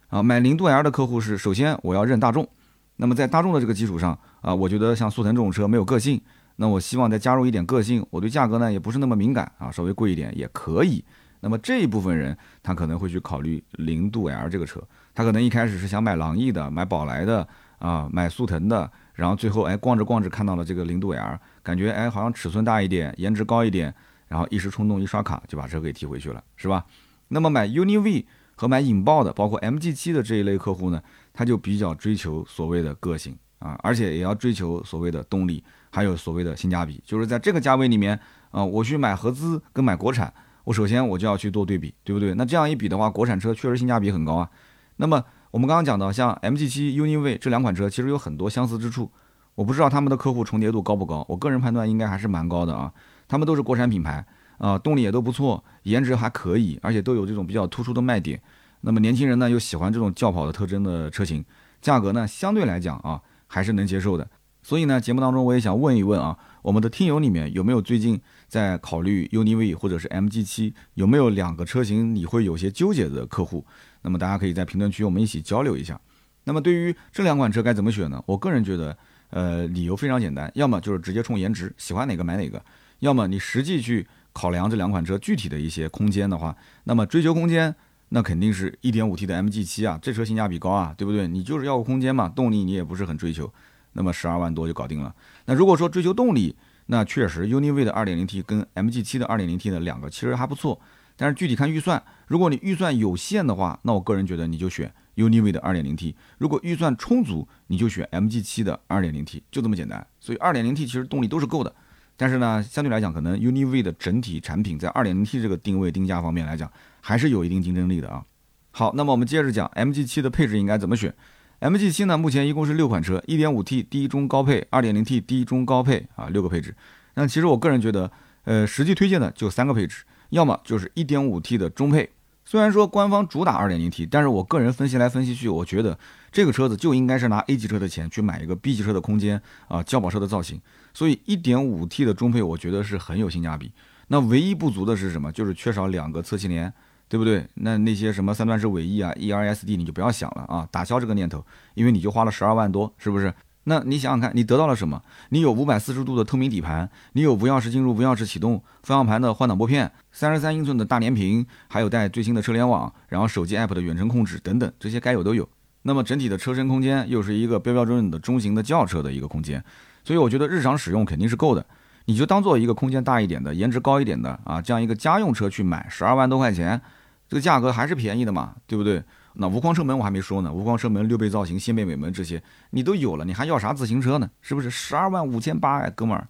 啊，买零度 L 的客户是首先我要认大众，那么在大众的这个基础上，啊，我觉得像速腾这种车没有个性，那我希望再加入一点个性，我对价格呢也不是那么敏感啊，稍微贵一点也可以。那么这一部分人他可能会去考虑零度 L 这个车，他可能一开始是想买朗逸的，买宝来的，啊，买速腾的，然后最后哎逛着逛着看到了这个零度 L，感觉哎好像尺寸大一点，颜值高一点。然后一时冲动一刷卡就把车给提回去了，是吧？那么买 UNI-V 和买引爆的，包括 MG7 的这一类客户呢，他就比较追求所谓的个性啊，而且也要追求所谓的动力，还有所谓的性价比。就是在这个价位里面啊，我去买合资跟买国产，我首先我就要去做对比，对不对？那这样一比的话，国产车确实性价比很高啊。那么我们刚刚讲到，像 MG7、UNI-V 这两款车，其实有很多相似之处。我不知道他们的客户重叠度高不高，我个人判断应该还是蛮高的啊。他们都是国产品牌啊，动力也都不错，颜值还可以，而且都有这种比较突出的卖点。那么年轻人呢又喜欢这种轿跑的特征的车型，价格呢相对来讲啊还是能接受的。所以呢，节目当中我也想问一问啊，我们的听友里面有没有最近在考虑 UNI-V 或者是 MG7，有没有两个车型你会有些纠结的客户？那么大家可以在评论区我们一起交流一下。那么对于这两款车该怎么选呢？我个人觉得，呃，理由非常简单，要么就是直接冲颜值，喜欢哪个买哪个；要么你实际去考量这两款车具体的一些空间的话，那么追求空间，那肯定是一点五 T 的 MG7 啊，这车性价比高啊，对不对？你就是要个空间嘛，动力你也不是很追求。那么十二万多就搞定了。那如果说追求动力，那确实 UNI-V 的 2.0T 跟 MG7 的 2.0T 的两个其实还不错。但是具体看预算，如果你预算有限的话，那我个人觉得你就选 UNI-V 的 2.0T；如果预算充足，你就选 MG7 的 2.0T，就这么简单。所以 2.0T 其实动力都是够的。但是呢，相对来讲，可能 UNI-V 的整体产品在 2.0T 这个定位定价方面来讲，还是有一定竞争力的啊。好，那么我们接着讲 MG7 的配置应该怎么选。MG7 呢，目前一共是六款车，1.5T 低中高配，2.0T 低中高配啊，六个配置。那其实我个人觉得，呃，实际推荐的就三个配置，要么就是 1.5T 的中配。虽然说官方主打 2.0T，但是我个人分析来分析去，我觉得这个车子就应该是拿 A 级车的钱去买一个 B 级车的空间啊，轿跑车的造型。所以 1.5T 的中配，我觉得是很有性价比。那唯一不足的是什么？就是缺少两个侧气帘。对不对？那那些什么三段式尾翼啊，ERSD 你就不要想了啊，打消这个念头，因为你就花了十二万多，是不是？那你想想看，你得到了什么？你有五百四十度的透明底盘，你有无钥匙进入、无钥匙启动、方向盘的换挡拨片、三十三英寸的大连屏，还有带最新的车联网，然后手机 app 的远程控制等等，这些该有都有。那么整体的车身空间又是一个标标准准的中型的轿车的一个空间，所以我觉得日常使用肯定是够的。你就当做一个空间大一点的、颜值高一点的啊，这样一个家用车去买，十二万多块钱。这个价格还是便宜的嘛，对不对？那无框车门我还没说呢，无框车门、六倍造型、掀背尾门这些你都有了，你还要啥自行车呢？是不是？十二万五千八哎，哥们儿。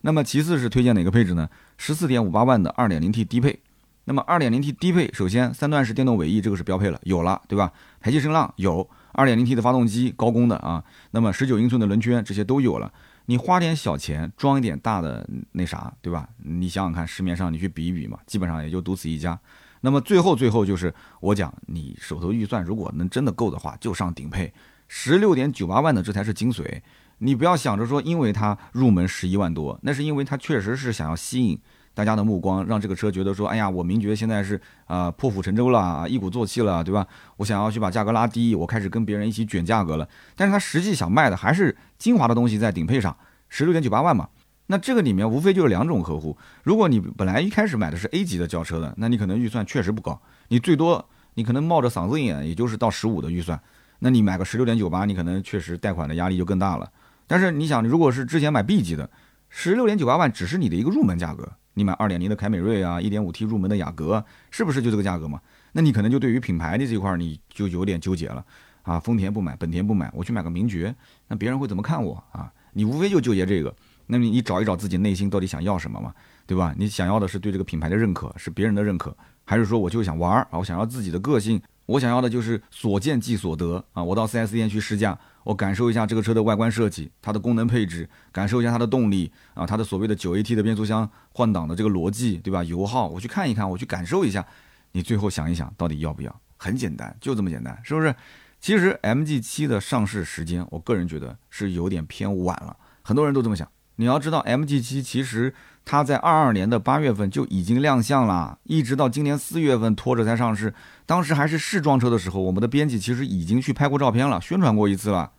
那么其次是推荐哪个配置呢？十四点五八万的二点零 T 低配。那么二点零 T 低配，首先三段式电动尾翼这个是标配了，有了，对吧？排气声浪有，二点零 T 的发动机高功的啊。那么十九英寸的轮圈这些都有了，你花点小钱装一点大的那啥，对吧？你想想看，市面上你去比一比嘛，基本上也就独此一家。那么最后最后就是我讲，你手头预算如果能真的够的话，就上顶配，十六点九八万的这才是精髓。你不要想着说，因为它入门十一万多，那是因为它确实是想要吸引大家的目光，让这个车觉得说，哎呀，我名爵现在是啊破釜沉舟了，一鼓作气了，对吧？我想要去把价格拉低，我开始跟别人一起卷价格了。但是它实际想卖的还是精华的东西在顶配上，十六点九八万嘛。那这个里面无非就是两种客户。如果你本来一开始买的是 A 级的轿车的，那你可能预算确实不高，你最多你可能冒着嗓子眼，也就是到十五的预算。那你买个十六点九八，你可能确实贷款的压力就更大了。但是你想，如果是之前买 B 级的，十六点九八万只是你的一个入门价格。你买二点零的凯美瑞啊，一点五 T 入门的雅阁，是不是就这个价格嘛？那你可能就对于品牌的这块你就有点纠结了啊。丰田不买，本田不买，我去买个名爵，那别人会怎么看我啊？你无非就纠结这个。那你你找一找自己内心到底想要什么嘛，对吧？你想要的是对这个品牌的认可，是别人的认可，还是说我就想玩儿啊？我想要自己的个性，我想要的就是所见即所得啊！我到 4S 店去试驾，我感受一下这个车的外观设计，它的功能配置，感受一下它的动力啊，它的所谓的 9AT 的变速箱换挡的这个逻辑，对吧？油耗我去看一看，我去感受一下，你最后想一想到底要不要？很简单，就这么简单，是不是？其实 MG7 的上市时间，我个人觉得是有点偏晚了，很多人都这么想。你要知道，MG7 其实它在二二年的八月份就已经亮相了，一直到今年四月份拖着才上市。当时还是试装车的时候，我们的编辑其实已经去拍过照片了，宣传过一次了。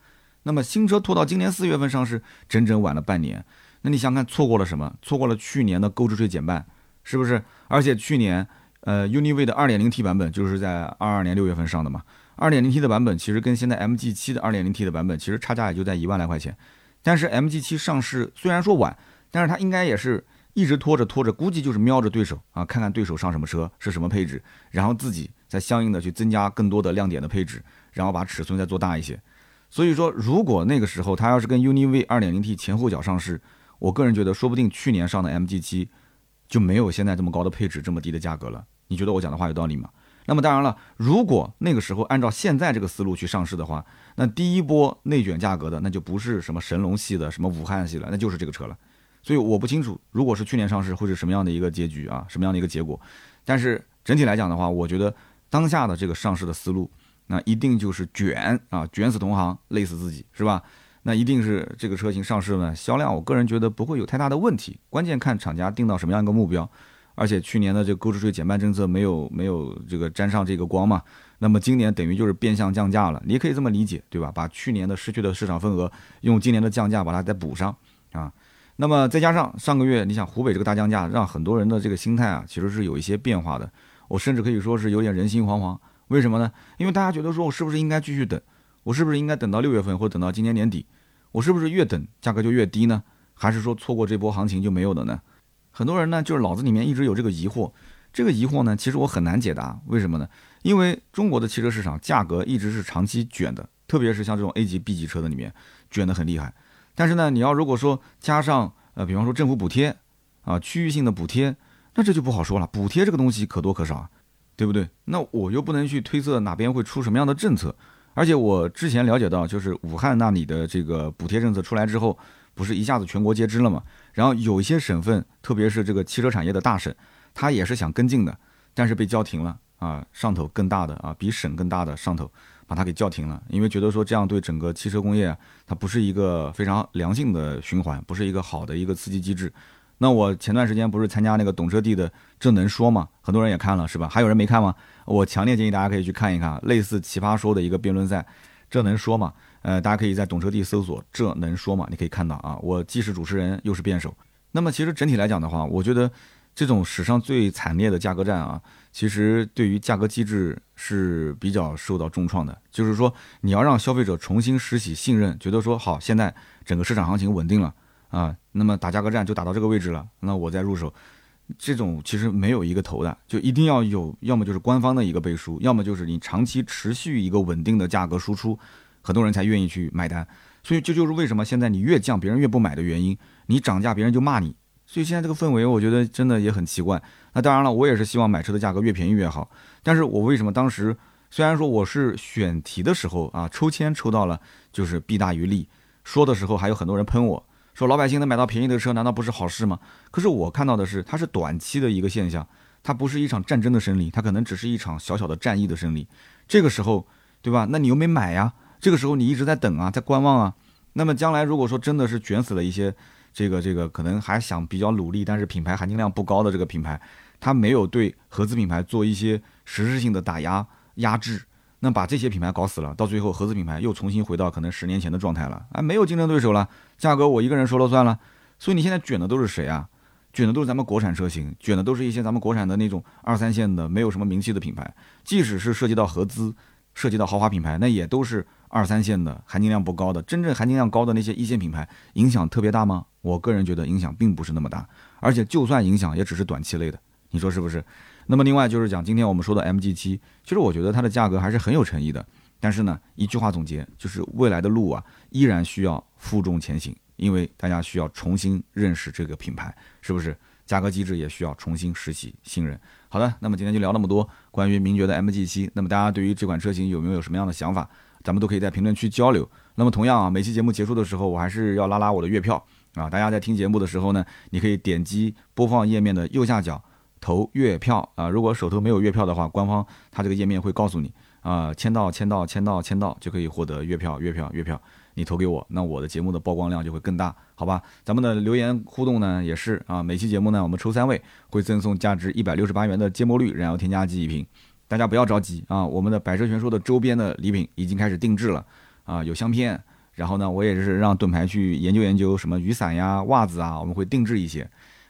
那么新车拖到今年四月份上市，整整晚了半年。那你想看错过了什么？错过了去年的购置税减半，是不是？而且去年，呃，UNI-V 的 2.0T 版本就是在二二年六月份上的嘛。2.0T 的版本其实跟现在 MG7 的 2.0T 的版本其实差价也就在一万来块钱。但是 MG7 上市虽然说晚，但是它应该也是一直拖着拖着，估计就是瞄着对手啊，看看对手上什么车是什么配置，然后自己再相应的去增加更多的亮点的配置，然后把尺寸再做大一些。所以说，如果那个时候它要是跟 UNI-V 2.0T 前后脚上市，我个人觉得说不定去年上的 MG7 就没有现在这么高的配置，这么低的价格了。你觉得我讲的话有道理吗？那么当然了，如果那个时候按照现在这个思路去上市的话，那第一波内卷价格的那就不是什么神龙系的，什么武汉系了，那就是这个车了。所以我不清楚，如果是去年上市会是什么样的一个结局啊，什么样的一个结果。但是整体来讲的话，我觉得当下的这个上市的思路，那一定就是卷啊，卷死同行，累死自己，是吧？那一定是这个车型上市呢，销量我个人觉得不会有太大的问题。关键看厂家定到什么样一个目标，而且去年的这个购置税减半政策没有没有这个沾上这个光嘛，那么今年等于就是变相降价了，你也可以这么理解，对吧？把去年的失去的市场份额用今年的降价把它再补上啊。那么再加上上个月，你想湖北这个大降价，让很多人的这个心态啊，其实是有一些变化的。我甚至可以说是有点人心惶惶。为什么呢？因为大家觉得说我是不是应该继续等？我是不是应该等到六月份，或者等到今年年底？我是不是越等价格就越低呢？还是说错过这波行情就没有了呢？很多人呢就是脑子里面一直有这个疑惑，这个疑惑呢其实我很难解答。为什么呢？因为中国的汽车市场价格一直是长期卷的，特别是像这种 A 级、B 级车的里面卷得很厉害。但是呢，你要如果说加上呃，比方说政府补贴啊，区域性的补贴，那这就不好说了。补贴这个东西可多可少啊。对不对？那我又不能去推测哪边会出什么样的政策，而且我之前了解到，就是武汉那里的这个补贴政策出来之后，不是一下子全国皆知了吗？然后有一些省份，特别是这个汽车产业的大省，他也是想跟进的，但是被叫停了啊。上头更大的啊，比省更大的上头把它给叫停了，因为觉得说这样对整个汽车工业它不是一个非常良性的循环，不是一个好的一个刺激机制。那我前段时间不是参加那个懂车帝的这能说吗？很多人也看了是吧？还有人没看吗？我强烈建议大家可以去看一看，类似奇葩说的一个辩论赛，这能说吗？呃，大家可以在懂车帝搜索这能说吗？你可以看到啊，我既是主持人又是辩手。那么其实整体来讲的话，我觉得这种史上最惨烈的价格战啊，其实对于价格机制是比较受到重创的。就是说你要让消费者重新拾起信任，觉得说好，现在整个市场行情稳定了。啊，那么打价格战就打到这个位置了，那我再入手，这种其实没有一个头的，就一定要有，要么就是官方的一个背书，要么就是你长期持续一个稳定的价格输出，很多人才愿意去买单。所以这就是为什么现在你越降，别人越不买的原因。你涨价，别人就骂你。所以现在这个氛围，我觉得真的也很奇怪。那当然了，我也是希望买车的价格越便宜越好。但是我为什么当时虽然说我是选题的时候啊，抽签抽到了就是弊大于利，说的时候还有很多人喷我。说老百姓能买到便宜的车，难道不是好事吗？可是我看到的是，它是短期的一个现象，它不是一场战争的胜利，它可能只是一场小小的战役的胜利。这个时候，对吧？那你又没买呀？这个时候你一直在等啊，在观望啊。那么将来如果说真的是卷死了一些，这个这个可能还想比较努力，但是品牌含金量不高的这个品牌，它没有对合资品牌做一些实质性的打压压制。那把这些品牌搞死了，到最后合资品牌又重新回到可能十年前的状态了，哎，没有竞争对手了，价格我一个人说了算了。所以你现在卷的都是谁啊？卷的都是咱们国产车型，卷的都是一些咱们国产的那种二三线的没有什么名气的品牌。即使是涉及到合资，涉及到豪华品牌，那也都是二三线的，含金量不高的。真正含金量高的那些一线品牌，影响特别大吗？我个人觉得影响并不是那么大，而且就算影响，也只是短期内的。你说是不是？那么另外就是讲今天我们说的 MG 七，其实我觉得它的价格还是很有诚意的。但是呢，一句话总结就是未来的路啊，依然需要负重前行，因为大家需要重新认识这个品牌，是不是？价格机制也需要重新拾起信任。好的，那么今天就聊那么多关于名爵的 MG 七。那么大家对于这款车型有没有什么样的想法？咱们都可以在评论区交流。那么同样啊，每期节目结束的时候，我还是要拉拉我的月票啊。大家在听节目的时候呢，你可以点击播放页面的右下角。投月票啊！如果手头没有月票的话，官方它这个页面会告诉你啊，签到签到签到签到就可以获得月票月票月票。你投给我，那我的节目的曝光量就会更大，好吧？咱们的留言互动呢也是啊，每期节目呢我们抽三位会赠送价值一百六十八元的芥末绿燃油添加剂一瓶。大家不要着急啊，我们的百车全说的周边的礼品已经开始定制了啊，有香片，然后呢我也是让盾牌去研究研究什么雨伞呀、袜子啊，我们会定制一些。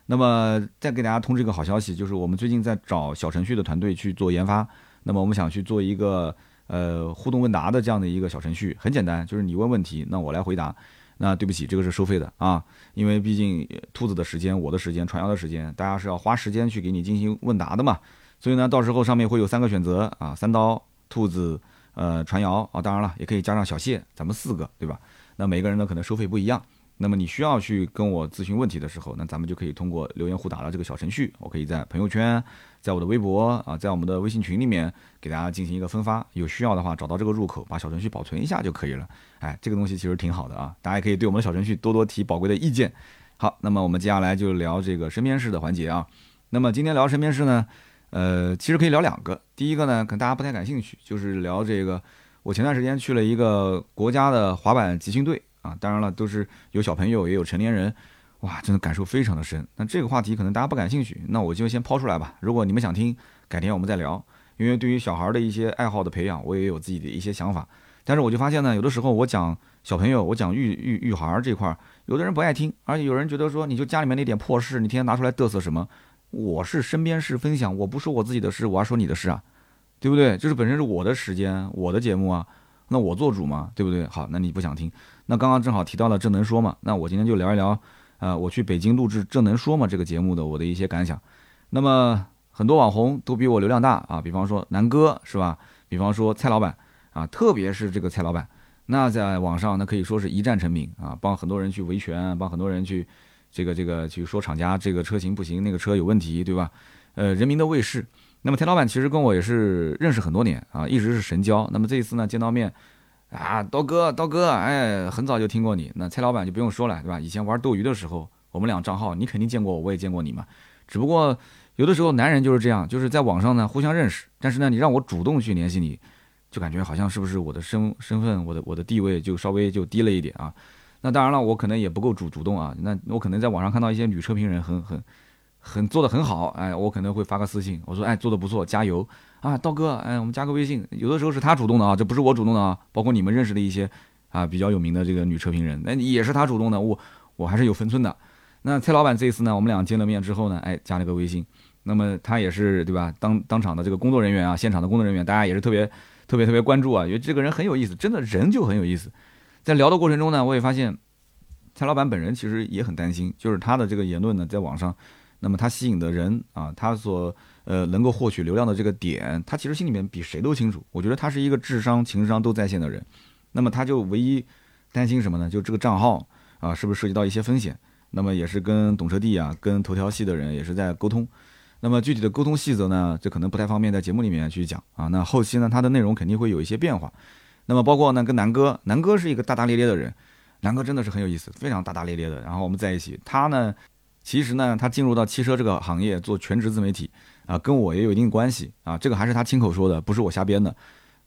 那么再给大家通知一个好消息，就是我们最近在找小程序的团队去做研发。那么我们想去做一个呃互动问答的这样的一个小程序，很简单，就是你问问题，那我来回答。那对不起，这个是收费的啊，因为毕竟兔子的时间、我的时间、传谣的时间，大家是要花时间去给你进行问答的嘛。所以呢，到时候上面会有三个选择啊，三刀、兔子、呃传谣啊，当然了，也可以加上小谢，咱们四个，对吧？那每个人呢可能收费不一样。那么你需要去跟我咨询问题的时候，那咱们就可以通过留言互打的这个小程序，我可以在朋友圈，在我的微博啊，在我们的微信群里面给大家进行一个分发。有需要的话，找到这个入口，把小程序保存一下就可以了。哎，这个东西其实挺好的啊，大家可以对我们的小程序多多提宝贵的意见。好，那么我们接下来就聊这个身边事的环节啊。那么今天聊身边事呢，呃，其实可以聊两个。第一个呢，可能大家不太感兴趣，就是聊这个，我前段时间去了一个国家的滑板集训队。啊，当然了，都是有小朋友也有成年人，哇，真的感受非常的深。那这个话题可能大家不感兴趣，那我就先抛出来吧。如果你们想听，改天我们再聊。因为对于小孩的一些爱好的培养，我也有自己的一些想法。但是我就发现呢，有的时候我讲小朋友，我讲育育育孩这块，有的人不爱听，而且有人觉得说，你就家里面那点破事，你天天拿出来嘚瑟什么？我是身边事分享，我不说我自己的事，我要说你的事啊，对不对？就是本身是我的时间，我的节目啊，那我做主嘛，对不对？好，那你不想听，那刚刚正好提到了正能说嘛，那我今天就聊一聊，呃，我去北京录制正能说嘛这个节目的我的一些感想。那么很多网红都比我流量大啊，比方说南哥是吧？比方说蔡老板。啊，特别是这个蔡老板，那在网上那可以说是一战成名啊，帮很多人去维权，帮很多人去这个这个去说厂家这个车型不行，那个车有问题，对吧？呃，人民的卫士。那么蔡老板其实跟我也是认识很多年啊，一直是神交。那么这一次呢见到面，啊，刀哥，刀哥，哎，很早就听过你。那蔡老板就不用说了，对吧？以前玩斗鱼的时候，我们俩账号你肯定见过我，我也见过你嘛。只不过有的时候男人就是这样，就是在网上呢互相认识，但是呢你让我主动去联系你。就感觉好像是不是我的身身份，我的我的地位就稍微就低了一点啊。那当然了，我可能也不够主主动啊。那我可能在网上看到一些女车评人很很很做的很好，哎，我可能会发个私信，我说哎做的不错，加油啊，道哥，哎我们加个微信。有的时候是他主动的啊，这不是我主动的啊。包括你们认识的一些啊比较有名的这个女车评人，那也是他主动的，我我还是有分寸的。那蔡老板这一次呢，我们俩见了面之后呢，哎加了个微信，那么他也是对吧？当当场的这个工作人员啊，现场的工作人员，大家也是特别。特别特别关注啊，因为这个人很有意思，真的人就很有意思。在聊的过程中呢，我也发现蔡老板本人其实也很担心，就是他的这个言论呢，在网上，那么他吸引的人啊，他所呃能够获取流量的这个点，他其实心里面比谁都清楚。我觉得他是一个智商情商都在线的人，那么他就唯一担心什么呢？就这个账号啊，是不是涉及到一些风险？那么也是跟懂车帝啊，跟头条系的人也是在沟通。那么具体的沟通细则呢，这可能不太方便在节目里面去讲啊。那后期呢，它的内容肯定会有一些变化。那么包括呢，跟南哥，南哥是一个大大咧咧的人，南哥真的是很有意思，非常大大咧咧的。然后我们在一起，他呢，其实呢，他进入到汽车这个行业做全职自媒体啊，跟我也有一定关系啊。这个还是他亲口说的，不是我瞎编的。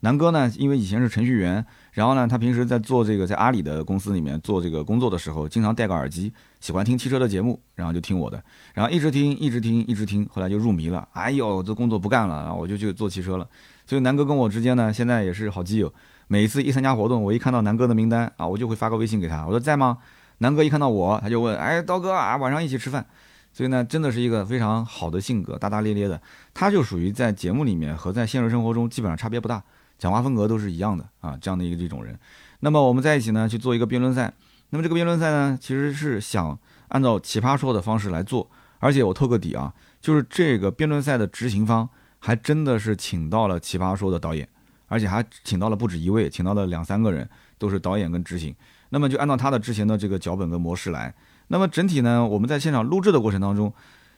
南哥呢，因为以前是程序员，然后呢，他平时在做这个在阿里的公司里面做这个工作的时候，经常戴个耳机，喜欢听汽车的节目，然后就听我的，然后一直听，一直听，一直听，后来就入迷了。哎呦，这工作不干了，然后我就去做汽车了。所以南哥跟我之间呢，现在也是好基友。每一次一参加活动，我一看到南哥的名单啊，我就会发个微信给他，我说在吗？南哥一看到我，他就问，哎，刀哥啊，晚上一起吃饭。所以呢，真的是一个非常好的性格，大大咧咧的。他就属于在节目里面和在现实生活中基本上差别不大。讲话风格都是一样的啊，这样的一个这种人。那么我们在一起呢去做一个辩论赛。那么这个辩论赛呢，其实是想按照奇葩说的方式来做。而且我透个底啊，就是这个辩论赛的执行方还真的是请到了奇葩说的导演，而且还请到了不止一位，请到了两三个人，都是导演跟执行。那么就按照他的之前的这个脚本跟模式来。那么整体呢，我们在现场录制的过程当中，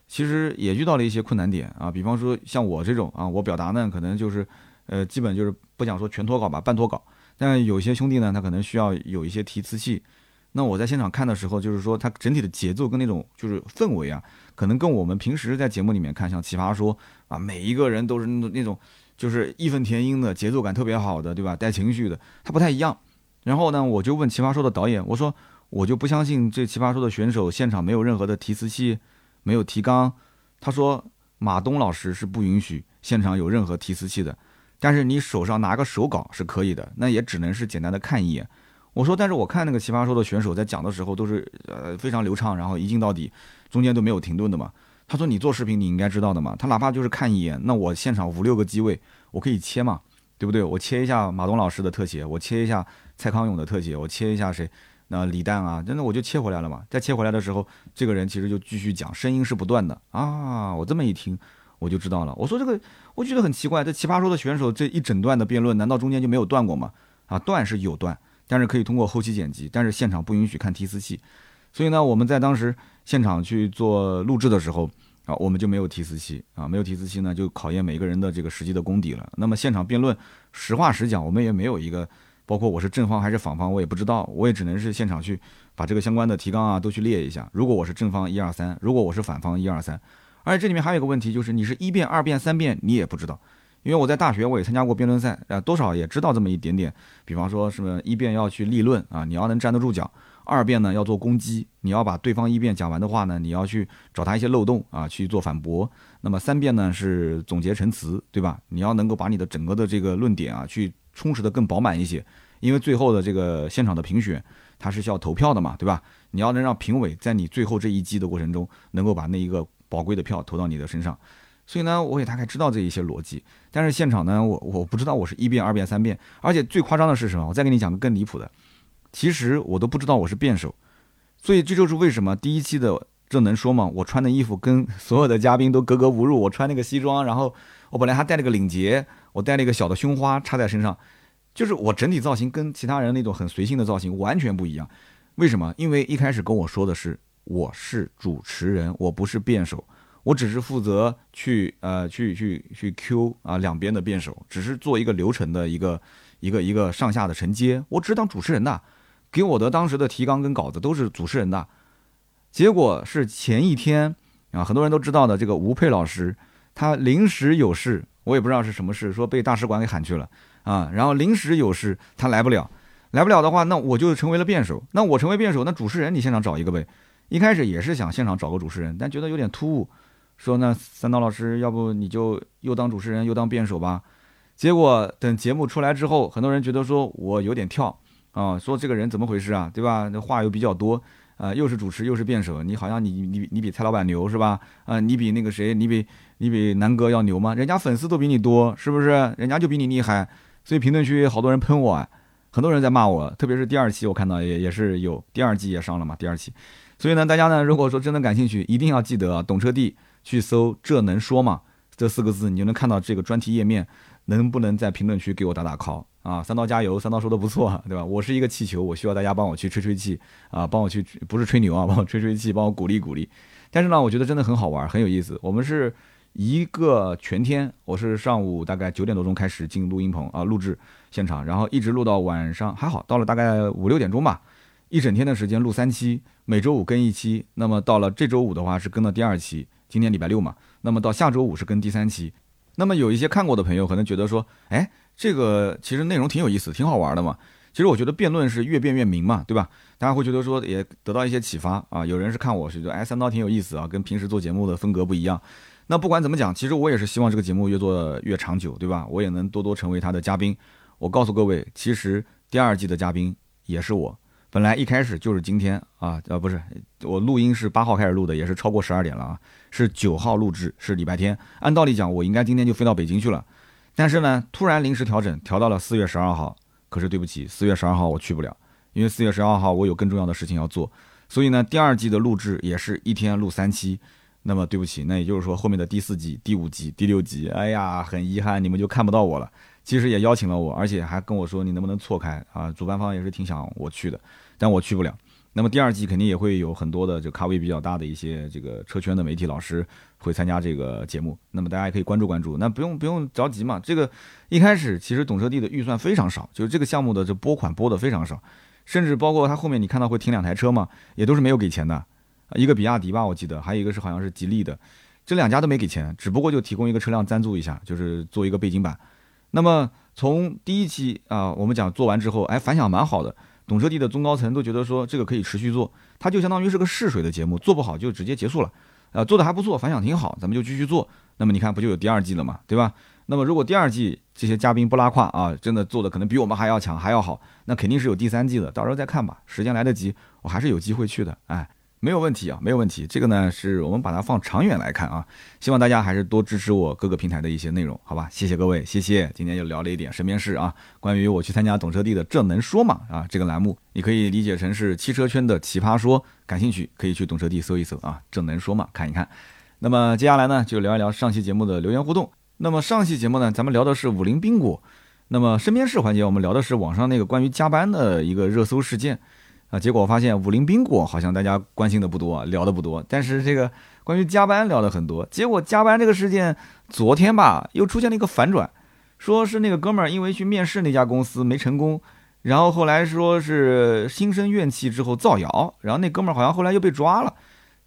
其实也遇到了一些困难点啊，比方说像我这种啊，我表达呢可能就是。呃，基本就是不讲说全脱稿吧，半脱稿。但有些兄弟呢，他可能需要有一些提词器。那我在现场看的时候，就是说他整体的节奏跟那种就是氛围啊，可能跟我们平时在节目里面看像奇葩说啊，每一个人都是那种那种就是义愤填膺的节奏感特别好的，对吧？带情绪的，他不太一样。然后呢，我就问奇葩说的导演，我说我就不相信这奇葩说的选手现场没有任何的提词器，没有提纲。他说马东老师是不允许现场有任何提词器的。但是你手上拿个手稿是可以的，那也只能是简单的看一眼。我说，但是我看那个奇葩说的选手在讲的时候都是呃非常流畅，然后一镜到底，中间都没有停顿的嘛。他说你做视频你应该知道的嘛，他哪怕就是看一眼，那我现场五六个机位我可以切嘛，对不对？我切一下马东老师的特写，我切一下蔡康永的特写，我切一下谁？那李诞啊，真的我就切回来了嘛。再切回来的时候，这个人其实就继续讲，声音是不断的啊。我这么一听。我就知道了。我说这个，我觉得很奇怪。这奇葩说的选手这一整段的辩论，难道中间就没有断过吗？啊，断是有断，但是可以通过后期剪辑，但是现场不允许看提词器。所以呢，我们在当时现场去做录制的时候，啊，我们就没有提词器啊，没有提词器呢，就考验每个人的这个实际的功底了。那么现场辩论，实话实讲，我们也没有一个，包括我是正方还是反方，我也不知道，我也只能是现场去把这个相关的提纲啊都去列一下。如果我是正方，一二三；如果我是反方，一二三。而且这里面还有一个问题，就是你是一遍、二遍、三遍，你也不知道，因为我在大学我也参加过辩论赛啊，多少也知道这么一点点。比方说什么一辩要去立论啊，你要能站得住脚；二辩呢要做攻击，你要把对方一辩讲完的话呢，你要去找他一些漏洞啊去做反驳。那么三辩呢是总结陈词，对吧？你要能够把你的整个的这个论点啊去充实的更饱满一些，因为最后的这个现场的评选它是需要投票的嘛，对吧？你要能让评委在你最后这一击的过程中能够把那一个宝贵的票投到你的身上。所以呢，我也大概知道这一些逻辑，但是现场呢，我我不知道我是一辩、二辩、三辩，而且最夸张的是什么？我再给你讲个更离谱的，其实我都不知道我是辩手，所以这就是为什么第一期的这能说吗？我穿的衣服跟所有的嘉宾都格格不入，我穿那个西装，然后我本来还带了个领结，我带了一个小的胸花插在身上，就是我整体造型跟其他人那种很随性的造型完全不一样。为什么？因为一开始跟我说的是我是主持人，我不是辩手。我只是负责去呃去去去 Q 啊两边的辩手，只是做一个流程的一个一个一个上下的承接，我只当主持人的，给我的当时的提纲跟稿子都是主持人的。结果是前一天啊，很多人都知道的这个吴佩老师，他临时有事，我也不知道是什么事，说被大使馆给喊去了啊，然后临时有事他来不了，来不了的话，那我就成为了辩手，那我成为辩手，那主持人你现场找一个呗。一开始也是想现场找个主持人，但觉得有点突兀。说那三刀老师，要不你就又当主持人又当辩手吧？结果等节目出来之后，很多人觉得说我有点跳啊，说这个人怎么回事啊，对吧？那话又比较多啊，又是主持又是辩手，你好像你你你比蔡老板牛是吧？啊，你比那个谁，你比你比南哥要牛吗？人家粉丝都比你多，是不是？人家就比你厉害，所以评论区好多人喷我，啊很多人在骂我，特别是第二期我看到也也是有第二季也上了嘛，第二期，所以呢，大家呢如果说真的感兴趣，一定要记得懂车帝。去搜“这能说吗”这四个字，你就能看到这个专题页面。能不能在评论区给我打打 call 啊？三刀加油，三刀说的不错，对吧？我是一个气球，我需要大家帮我去吹吹气啊，帮我去不是吹牛啊，(laughs) 帮我吹吹气，帮我鼓励鼓励。但是呢，我觉得真的很好玩，很有意思。我们是一个全天，我是上午大概九点多钟开始进录音棚啊，录制现场，然后一直录到晚上，还好到了大概五六点钟吧，一整天的时间录三期，每周五更一期。那么到了这周五的话，是更到第二期。今天礼拜六嘛，那么到下周五是跟第三期。那么有一些看过的朋友可能觉得说，哎，这个其实内容挺有意思，挺好玩的嘛。其实我觉得辩论是越辩越明嘛，对吧？大家会觉得说也得到一些启发啊。有人是看我是觉得，哎，三刀挺有意思啊，跟平时做节目的风格不一样。那不管怎么讲，其实我也是希望这个节目越做越长久，对吧？我也能多多成为他的嘉宾。我告诉各位，其实第二季的嘉宾也是我。本来一开始就是今天啊，呃，不是，我录音是八号开始录的，也是超过十二点了啊，是九号录制，是礼拜天。按道理讲，我应该今天就飞到北京去了，但是呢，突然临时调整，调到了四月十二号。可是对不起，四月十二号我去不了，因为四月十二号我有更重要的事情要做。所以呢，第二季的录制也是一天录三期。那么对不起，那也就是说后面的第四集、第五集、第六集，哎呀，很遗憾，你们就看不到我了。其实也邀请了我，而且还跟我说你能不能错开啊？主办方也是挺想我去的。但我去不了。那么第二季肯定也会有很多的就咖位比较大的一些这个车圈的媒体老师会参加这个节目。那么大家也可以关注关注。那不用不用着急嘛。这个一开始其实懂车帝的预算非常少，就是这个项目的这拨款拨的非常少，甚至包括他后面你看到会停两台车嘛，也都是没有给钱的。一个比亚迪吧，我记得，还有一个是好像是吉利的，这两家都没给钱，只不过就提供一个车辆赞助一下，就是做一个背景板。那么从第一期啊，我们讲做完之后，哎，反响蛮好的。懂车帝的中高层都觉得说这个可以持续做，它就相当于是个试水的节目，做不好就直接结束了。呃，做的还不错，反响挺好，咱们就继续做。那么你看，不就有第二季了嘛，对吧？那么如果第二季这些嘉宾不拉胯啊，真的做的可能比我们还要强，还要好，那肯定是有第三季的，到时候再看吧。时间来得及，我还是有机会去的，哎。没有问题啊，没有问题。这个呢，是我们把它放长远来看啊。希望大家还是多支持我各个平台的一些内容，好吧？谢谢各位，谢谢。今天又聊了一点身边事啊，关于我去参加懂车帝的这能说吗？啊，这个栏目你可以理解成是汽车圈的奇葩说，感兴趣可以去懂车帝搜一搜啊，这能说吗？看一看。那么接下来呢，就聊一聊上期节目的留言互动。那么上期节目呢，咱们聊的是五菱宾果。那么身边事环节，我们聊的是网上那个关于加班的一个热搜事件。啊，结果我发现五菱缤果好像大家关心的不多，聊的不多，但是这个关于加班聊的很多。结果加班这个事件，昨天吧又出现了一个反转，说是那个哥们儿因为去面试那家公司没成功，然后后来说是心生怨气之后造谣，然后那哥们儿好像后来又被抓了，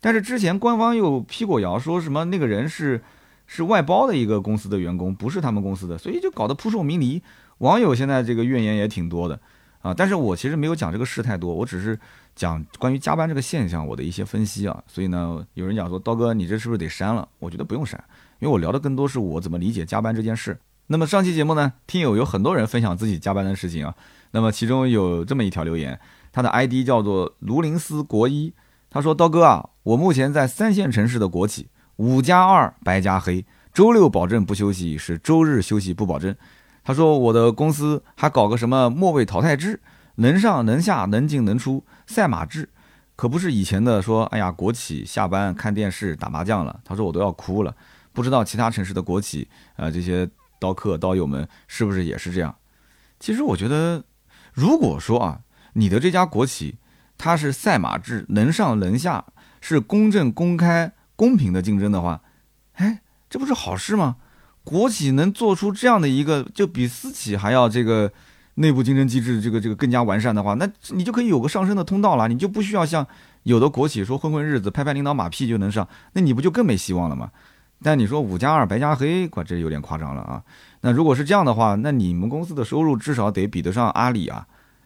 但是之前官方又辟过谣，说什么那个人是是外包的一个公司的员工，不是他们公司的，所以就搞得扑朔迷离。网友现在这个怨言也挺多的啊，但是我其实没有讲这个事太多，我只是讲关于加班这个现象我的一些分析啊。所以呢，有人讲说刀哥你这是不是得删了？我觉得不用删，因为我聊的更多是我怎么理解加班这件事。那么上期节目呢，听友有很多人分享自己加班的事情啊。那么其中有这么一条留言，他的 ID 叫做卢林斯国一，他说刀哥啊，我目前在三线城市的国企，五加二白加黑，周六保证不休息，是周日休息不保证。他说：“我的公司还搞个什么末位淘汰制，能上能下，能进能出，赛马制，可不是以前的说，哎呀，国企下班看电视打麻将了。”他说：“我都要哭了，不知道其他城市的国企啊，这些刀客刀友们是不是也是这样？其实我觉得，如果说啊，你的这家国企它是赛马制，能上能下，是公正、公开、公平的竞争的话，哎，这不是好事吗？”国企能做出这样的一个，就比私企还要这个内部竞争机制这个这个更加完善的话，那你就可以有个上升的通道了，你就不需要像有的国企说混混日子、拍拍领导马屁就能上，那你不就更没希望了吗？但你说五加二白加黑，哇，这有点夸张了啊！那如果是这样的话，那你们公司的收入至少得比得上阿里啊，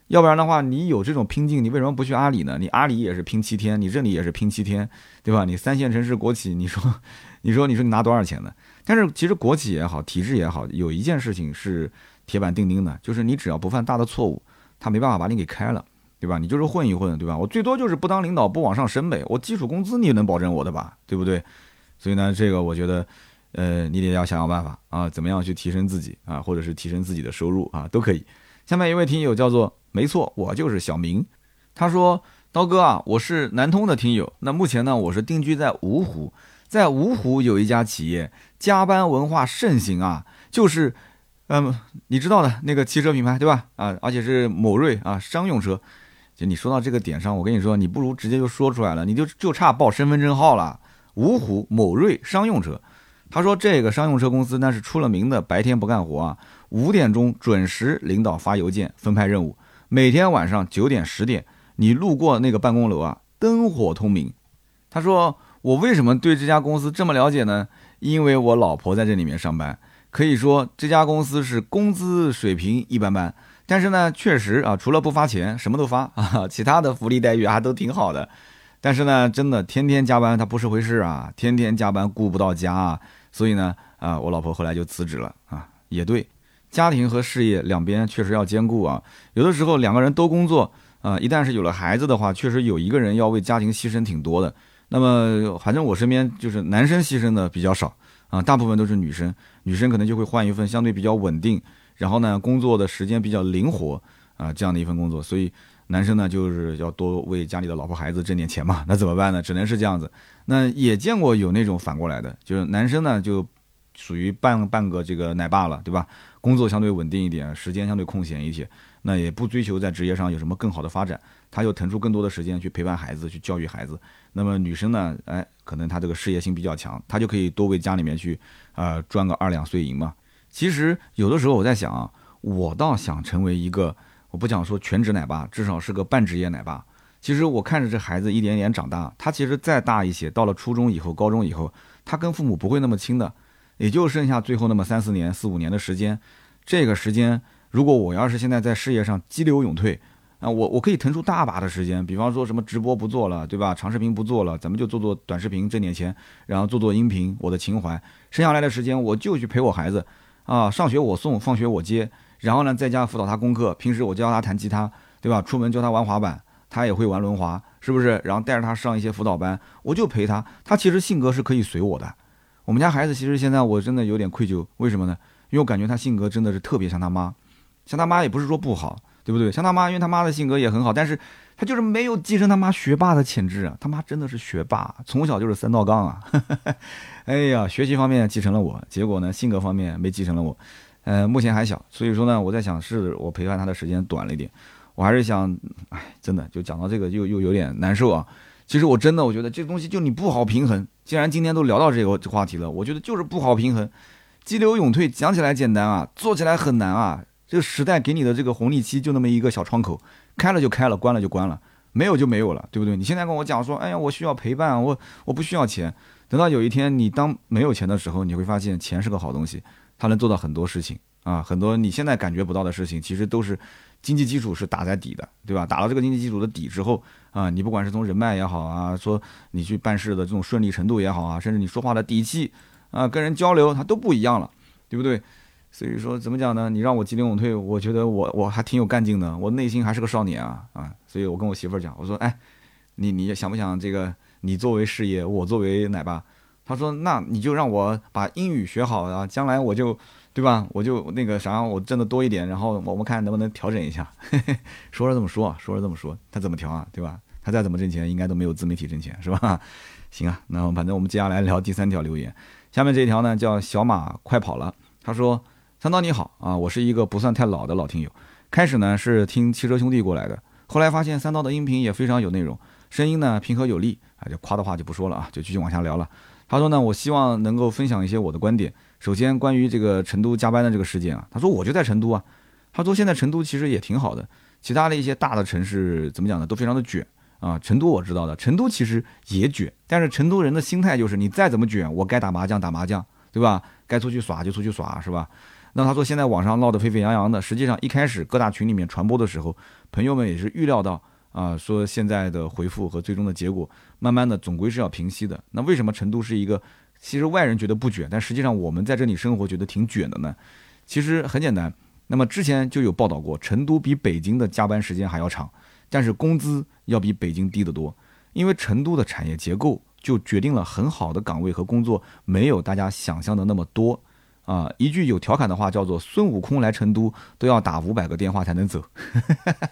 要不然的话，你有这种拼劲，你为什么不去阿里呢？你阿里也是拼七天，你这里也是拼七天，对吧？你三线城市国企，你说，你说，你说你拿多少钱呢？但是其实国企也好，体制也好，有一件事情是铁板钉钉的，就是你只要不犯大的错误，他没办法把你给开了，对吧？你就是混一混，对吧？我最多就是不当领导，不往上升呗。我基础工资你也能保证我的吧？对不对？所以呢，这个我觉得，呃，你得要想想办法啊，怎么样去提升自己啊，或者是提升自己的收入啊，都可以。下面一位听友叫做没错，我就是小明，他说：刀哥啊，我是南通的听友，那目前呢，我是定居在芜湖。在芜湖有一家企业，加班文化盛行啊，就是，嗯，你知道的那个汽车品牌对吧？啊，而且是某瑞啊，商用车。就你说到这个点上，我跟你说，你不如直接就说出来了，你就就差报身份证号了。芜湖某瑞商用车，他说这个商用车公司那是出了名的，白天不干活啊，五点钟准时领导发邮件分派任务，每天晚上九点十点，你路过那个办公楼啊，灯火通明。他说。我为什么对这家公司这么了解呢？因为我老婆在这里面上班，可以说这家公司是工资水平一般般，但是呢，确实啊，除了不发钱，什么都发 (laughs) 啊，其他的福利待遇还都挺好的。但是呢，真的天天加班，它不是回事啊，天天加班顾不到家啊，所以呢，啊，我老婆后来就辞职了啊。也对，家庭和事业两边确实要兼顾啊，有的时候两个人都工作啊，一旦是有了孩子的话，确实有一个人要为家庭牺牲挺多的。那么，反正我身边就是男生牺牲的比较少啊，大部分都是女生。女生可能就会换一份相对比较稳定，然后呢，工作的时间比较灵活啊，这样的一份工作。所以男生呢，就是要多为家里的老婆孩子挣点钱嘛。那怎么办呢？只能是这样子。那也见过有那种反过来的，就是男生呢就属于半半个这个奶爸了，对吧？工作相对稳定一点，时间相对空闲一些，那也不追求在职业上有什么更好的发展。他就腾出更多的时间去陪伴孩子，去教育孩子。那么女生呢？哎，可能她这个事业心比较强，她就可以多为家里面去，呃，赚个二两碎银嘛。其实有的时候我在想啊，我倒想成为一个，我不讲说全职奶爸，至少是个半职业奶爸。其实我看着这孩子一点点长大，他其实再大一些，到了初中以后、高中以后，他跟父母不会那么亲的，也就剩下最后那么三四年、四五年的时间。这个时间，如果我要是现在在事业上激流勇退，啊，我我可以腾出大把的时间，比方说什么直播不做了，对吧？长视频不做了，咱们就做做短视频挣点钱，然后做做音频。我的情怀，剩下来的时间我就去陪我孩子，啊，上学我送，放学我接，然后呢在家辅导他功课，平时我教他弹吉他，对吧？出门教他玩滑板，他也会玩轮滑，是不是？然后带着他上一些辅导班，我就陪他。他其实性格是可以随我的。我们家孩子其实现在我真的有点愧疚，为什么呢？因为我感觉他性格真的是特别像他妈，像他妈也不是说不好。对不对？像他妈，因为他妈的性格也很好，但是他就是没有继承他妈学霸的潜质啊。他妈真的是学霸，从小就是三道杠啊。(laughs) 哎呀，学习方面继承了我，结果呢，性格方面没继承了我。呃，目前还小，所以说呢，我在想，是我陪伴他的时间短了一点。我还是想，哎，真的就讲到这个，又又有点难受啊。其实我真的，我觉得这东西就你不好平衡。既然今天都聊到这个话题了，我觉得就是不好平衡。激流勇退讲起来简单啊，做起来很难啊。这个时代给你的这个红利期就那么一个小窗口，开了就开了，关了就关了，没有就没有了，对不对？你现在跟我讲说，哎呀，我需要陪伴，我我不需要钱，等到有一天你当没有钱的时候，你会发现钱是个好东西，它能做到很多事情啊，很多你现在感觉不到的事情，其实都是经济基础是打在底的，对吧？打了这个经济基础的底之后啊，你不管是从人脉也好啊，说你去办事的这种顺利程度也好啊，甚至你说话的底气啊，跟人交流它都不一样了，对不对？所以说怎么讲呢？你让我急流勇退，我觉得我我还挺有干劲的，我内心还是个少年啊啊！所以我跟我媳妇儿讲，我说哎，你你想不想这个？你作为事业，我作为奶爸，他说：“那你就让我把英语学好啊，将来我就，对吧？我就那个啥，我挣的多一点，然后我们看能不能调整一下。”说是这么说，说是这么说，他怎么调啊？对吧？他再怎么挣钱，应该都没有自媒体挣钱，是吧？行啊，那反正我们接下来聊第三条留言。下面这一条呢，叫小马快跑了。他说：“三刀你好啊，我是一个不算太老的老听友，开始呢是听汽车兄弟过来的，后来发现三刀的音频也非常有内容，声音呢平和有力。”啊，就夸的话就不说了啊，就继续往下聊了。他说呢，我希望能够分享一些我的观点。首先，关于这个成都加班的这个事件啊，他说我就在成都啊。他说现在成都其实也挺好的，其他的一些大的城市怎么讲呢，都非常的卷啊。成都我知道的，成都其实也卷，但是成都人的心态就是你再怎么卷，我该打麻将打麻将，对吧？该出去耍就出去耍，是吧？那他说现在网上闹得沸沸扬扬的，实际上一开始各大群里面传播的时候，朋友们也是预料到。啊，说现在的回复和最终的结果，慢慢的总归是要平息的。那为什么成都是一个，其实外人觉得不卷，但实际上我们在这里生活觉得挺卷的呢？其实很简单，那么之前就有报道过，成都比北京的加班时间还要长，但是工资要比北京低得多，因为成都的产业结构就决定了很好的岗位和工作没有大家想象的那么多。啊，一句有调侃的话叫做“孙悟空来成都都要打五百个电话才能走”，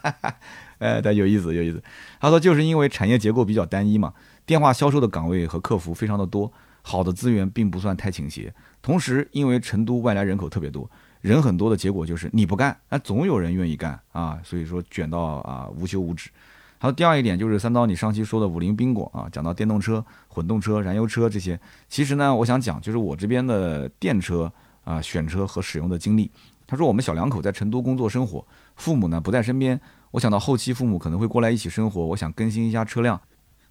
(laughs) 哎，但有意思，有意思。他说，就是因为产业结构比较单一嘛，电话销售的岗位和客服非常的多，好的资源并不算太倾斜。同时，因为成都外来人口特别多，人很多的结果就是你不干，那总有人愿意干啊，所以说卷到啊无休无止。还有第二一点就是三刀，你上期说的五菱缤果啊，讲到电动车、混动车、燃油车这些，其实呢，我想讲就是我这边的电车啊选车和使用的经历。他说我们小两口在成都工作生活，父母呢不在身边，我想到后期父母可能会过来一起生活，我想更新一下车辆。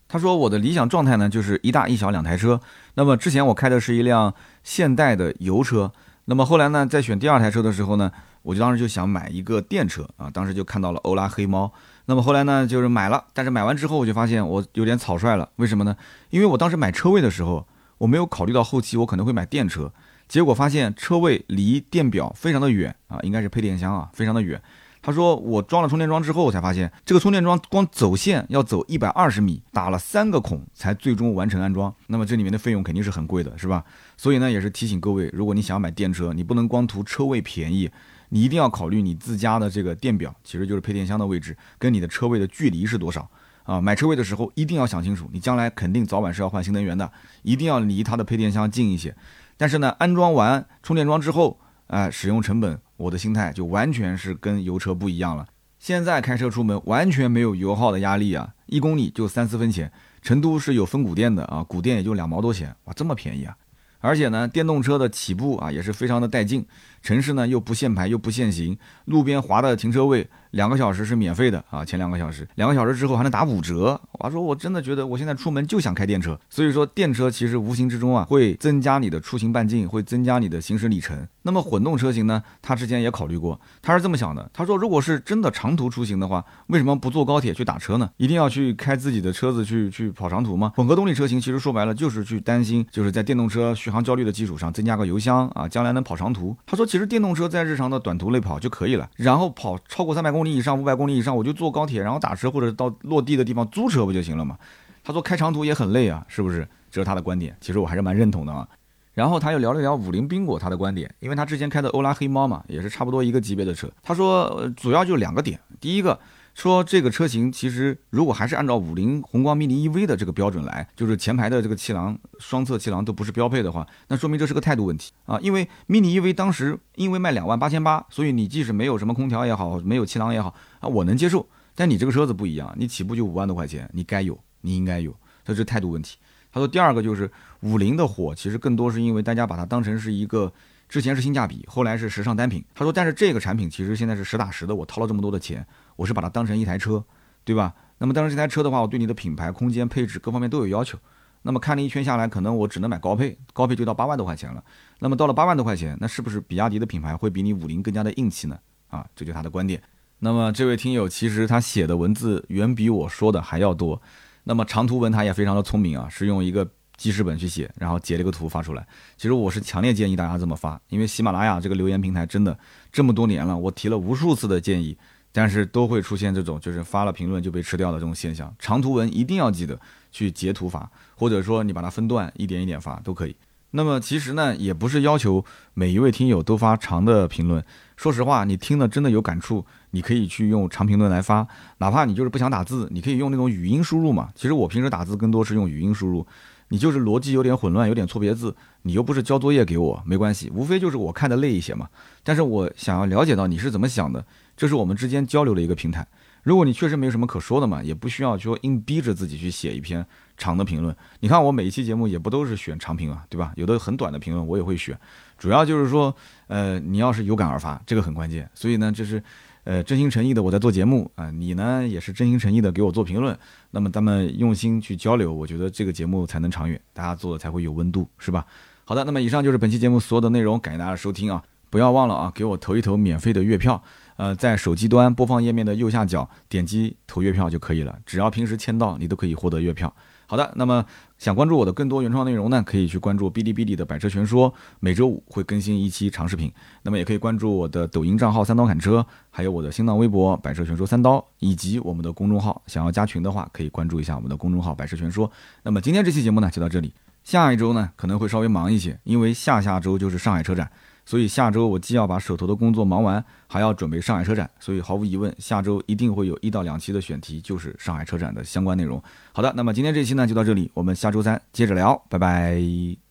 他说我的理想状态呢就是一大一小两台车。那么之前我开的是一辆现代的油车，那么后来呢在选第二台车的时候呢，我就当时就想买一个电车啊，当时就看到了欧拉黑猫。那么后来呢，就是买了，但是买完之后我就发现我有点草率了。为什么呢？因为我当时买车位的时候，我没有考虑到后期我可能会买电车，结果发现车位离电表非常的远啊，应该是配电箱啊，非常的远。他说我装了充电桩之后，才发现这个充电桩光走线要走一百二十米，打了三个孔才最终完成安装。那么这里面的费用肯定是很贵的，是吧？所以呢，也是提醒各位，如果你想要买电车，你不能光图车位便宜。你一定要考虑你自家的这个电表，其实就是配电箱的位置，跟你的车位的距离是多少啊？买车位的时候一定要想清楚，你将来肯定早晚是要换新能源的，一定要离它的配电箱近一些。但是呢，安装完充电桩之后，哎，使用成本，我的心态就完全是跟油车不一样了。现在开车出门完全没有油耗的压力啊，一公里就三四分钱。成都是有分谷电的啊，谷电也就两毛多钱，哇，这么便宜啊！而且呢，电动车的起步啊也是非常的带劲。城市呢又不限牌又不限行，路边划的停车位两个小时是免费的啊，前两个小时，两个小时之后还能打五折。我说我真的觉得我现在出门就想开电车，所以说电车其实无形之中啊会增加你的出行半径，会增加你的行驶里程。那么混动车型呢，他之前也考虑过，他是这么想的，他说如果是真的长途出行的话，为什么不坐高铁去打车呢？一定要去开自己的车子去去跑长途吗？混合动力车型其实说白了就是去担心，就是在电动车续航焦虑的基础上增加个油箱啊，将来能跑长途。他说其实电动车在日常的短途内跑就可以了，然后跑超过三百公公里以上、五百公里以上，我就坐高铁，然后打车或者到落地的地方租车不就行了嘛？他说开长途也很累啊，是不是？这是他的观点，其实我还是蛮认同的啊。然后他又聊了聊五菱缤果他的观点，因为他之前开的欧拉黑猫嘛，也是差不多一个级别的车。他说主要就两个点，第一个。说这个车型其实如果还是按照五菱宏光 mini EV 的这个标准来，就是前排的这个气囊、双侧气囊都不是标配的话，那说明这是个态度问题啊。因为 mini EV 当时因为卖两万八千八，所以你即使没有什么空调也好，没有气囊也好啊，我能接受。但你这个车子不一样，你起步就五万多块钱，你该有，你应该有，这是态度问题。他说第二个就是五菱的火，其实更多是因为大家把它当成是一个之前是性价比，后来是时尚单品。他说但是这个产品其实现在是实打实的，我掏了这么多的钱。我是把它当成一台车，对吧？那么当成这台车的话，我对你的品牌、空间、配置各方面都有要求那么看了一圈下来，可能我只能买高配，高配就到八万多块钱了。那么到了八万多块钱，那是不是比亚迪的品牌会比你五菱更加的硬气呢？啊，这就是他的观点。那么这位听友其实他写的文字远比我说的还要多。那么长图文他也非常的聪明啊，是用一个记事本去写，然后截了个图发出来。其实我是强烈建议大家这么发，因为喜马拉雅这个留言平台真的这么多年了，我提了无数次的建议，但是都会出现这种就是发了评论就被吃掉的这种现象。长图文一定要记得去截图发，或者说你把它分段一点一点发都可以。那么其实呢，也不是要求每一位听友都发长的评论。说实话，你听了真的有感触，你可以去用长评论来发，哪怕你就是不想打字，你可以用那种语音输入嘛。其实我平时打字更多是用语音输入，你就是逻辑有点混乱，有点错别字，你又不是交作业给我，没关系，无非就是我看的累一些嘛。但是我想要了解到你是怎么想的，这是我们之间交流的一个平台。如果你确实没有什么可说的嘛，也不需要说硬逼着自己去写一篇。长的评论，你看我每一期节目也不都是选长评啊，对吧？有的很短的评论我也会选，主要就是说，呃，你要是有感而发，这个很关键。所以呢，就是，呃，真心诚意的我在做节目啊，你呢也是真心诚意的给我做评论，那么咱们用心去交流，我觉得这个节目才能长远，大家做的才会有温度，是吧？好的，那么以上就是本期节目所有的内容，感谢大家收听啊，不要忘了啊，给我投一投免费的月票。呃，在手机端播放页面的右下角点击投月票就可以了，只要平时签到，你都可以获得月票。好的，那么想关注我的更多原创内容呢，可以去关注哔哩哔哩的百车全说，每周五会更新一期长视频。那么也可以关注我的抖音账号三刀砍车，还有我的新浪微博百车全说三刀，以及我们的公众号。想要加群的话，可以关注一下我们的公众号百车全说。那么今天这期节目呢，就到这里，下一周呢可能会稍微忙一些，因为下下周就是上海车展。所以下周我既要把手头的工作忙完，还要准备上海车展，所以毫无疑问，下周一定会有一到两期的选题，就是上海车展的相关内容。好的，那么今天这期呢就到这里，我们下周三接着聊，拜拜。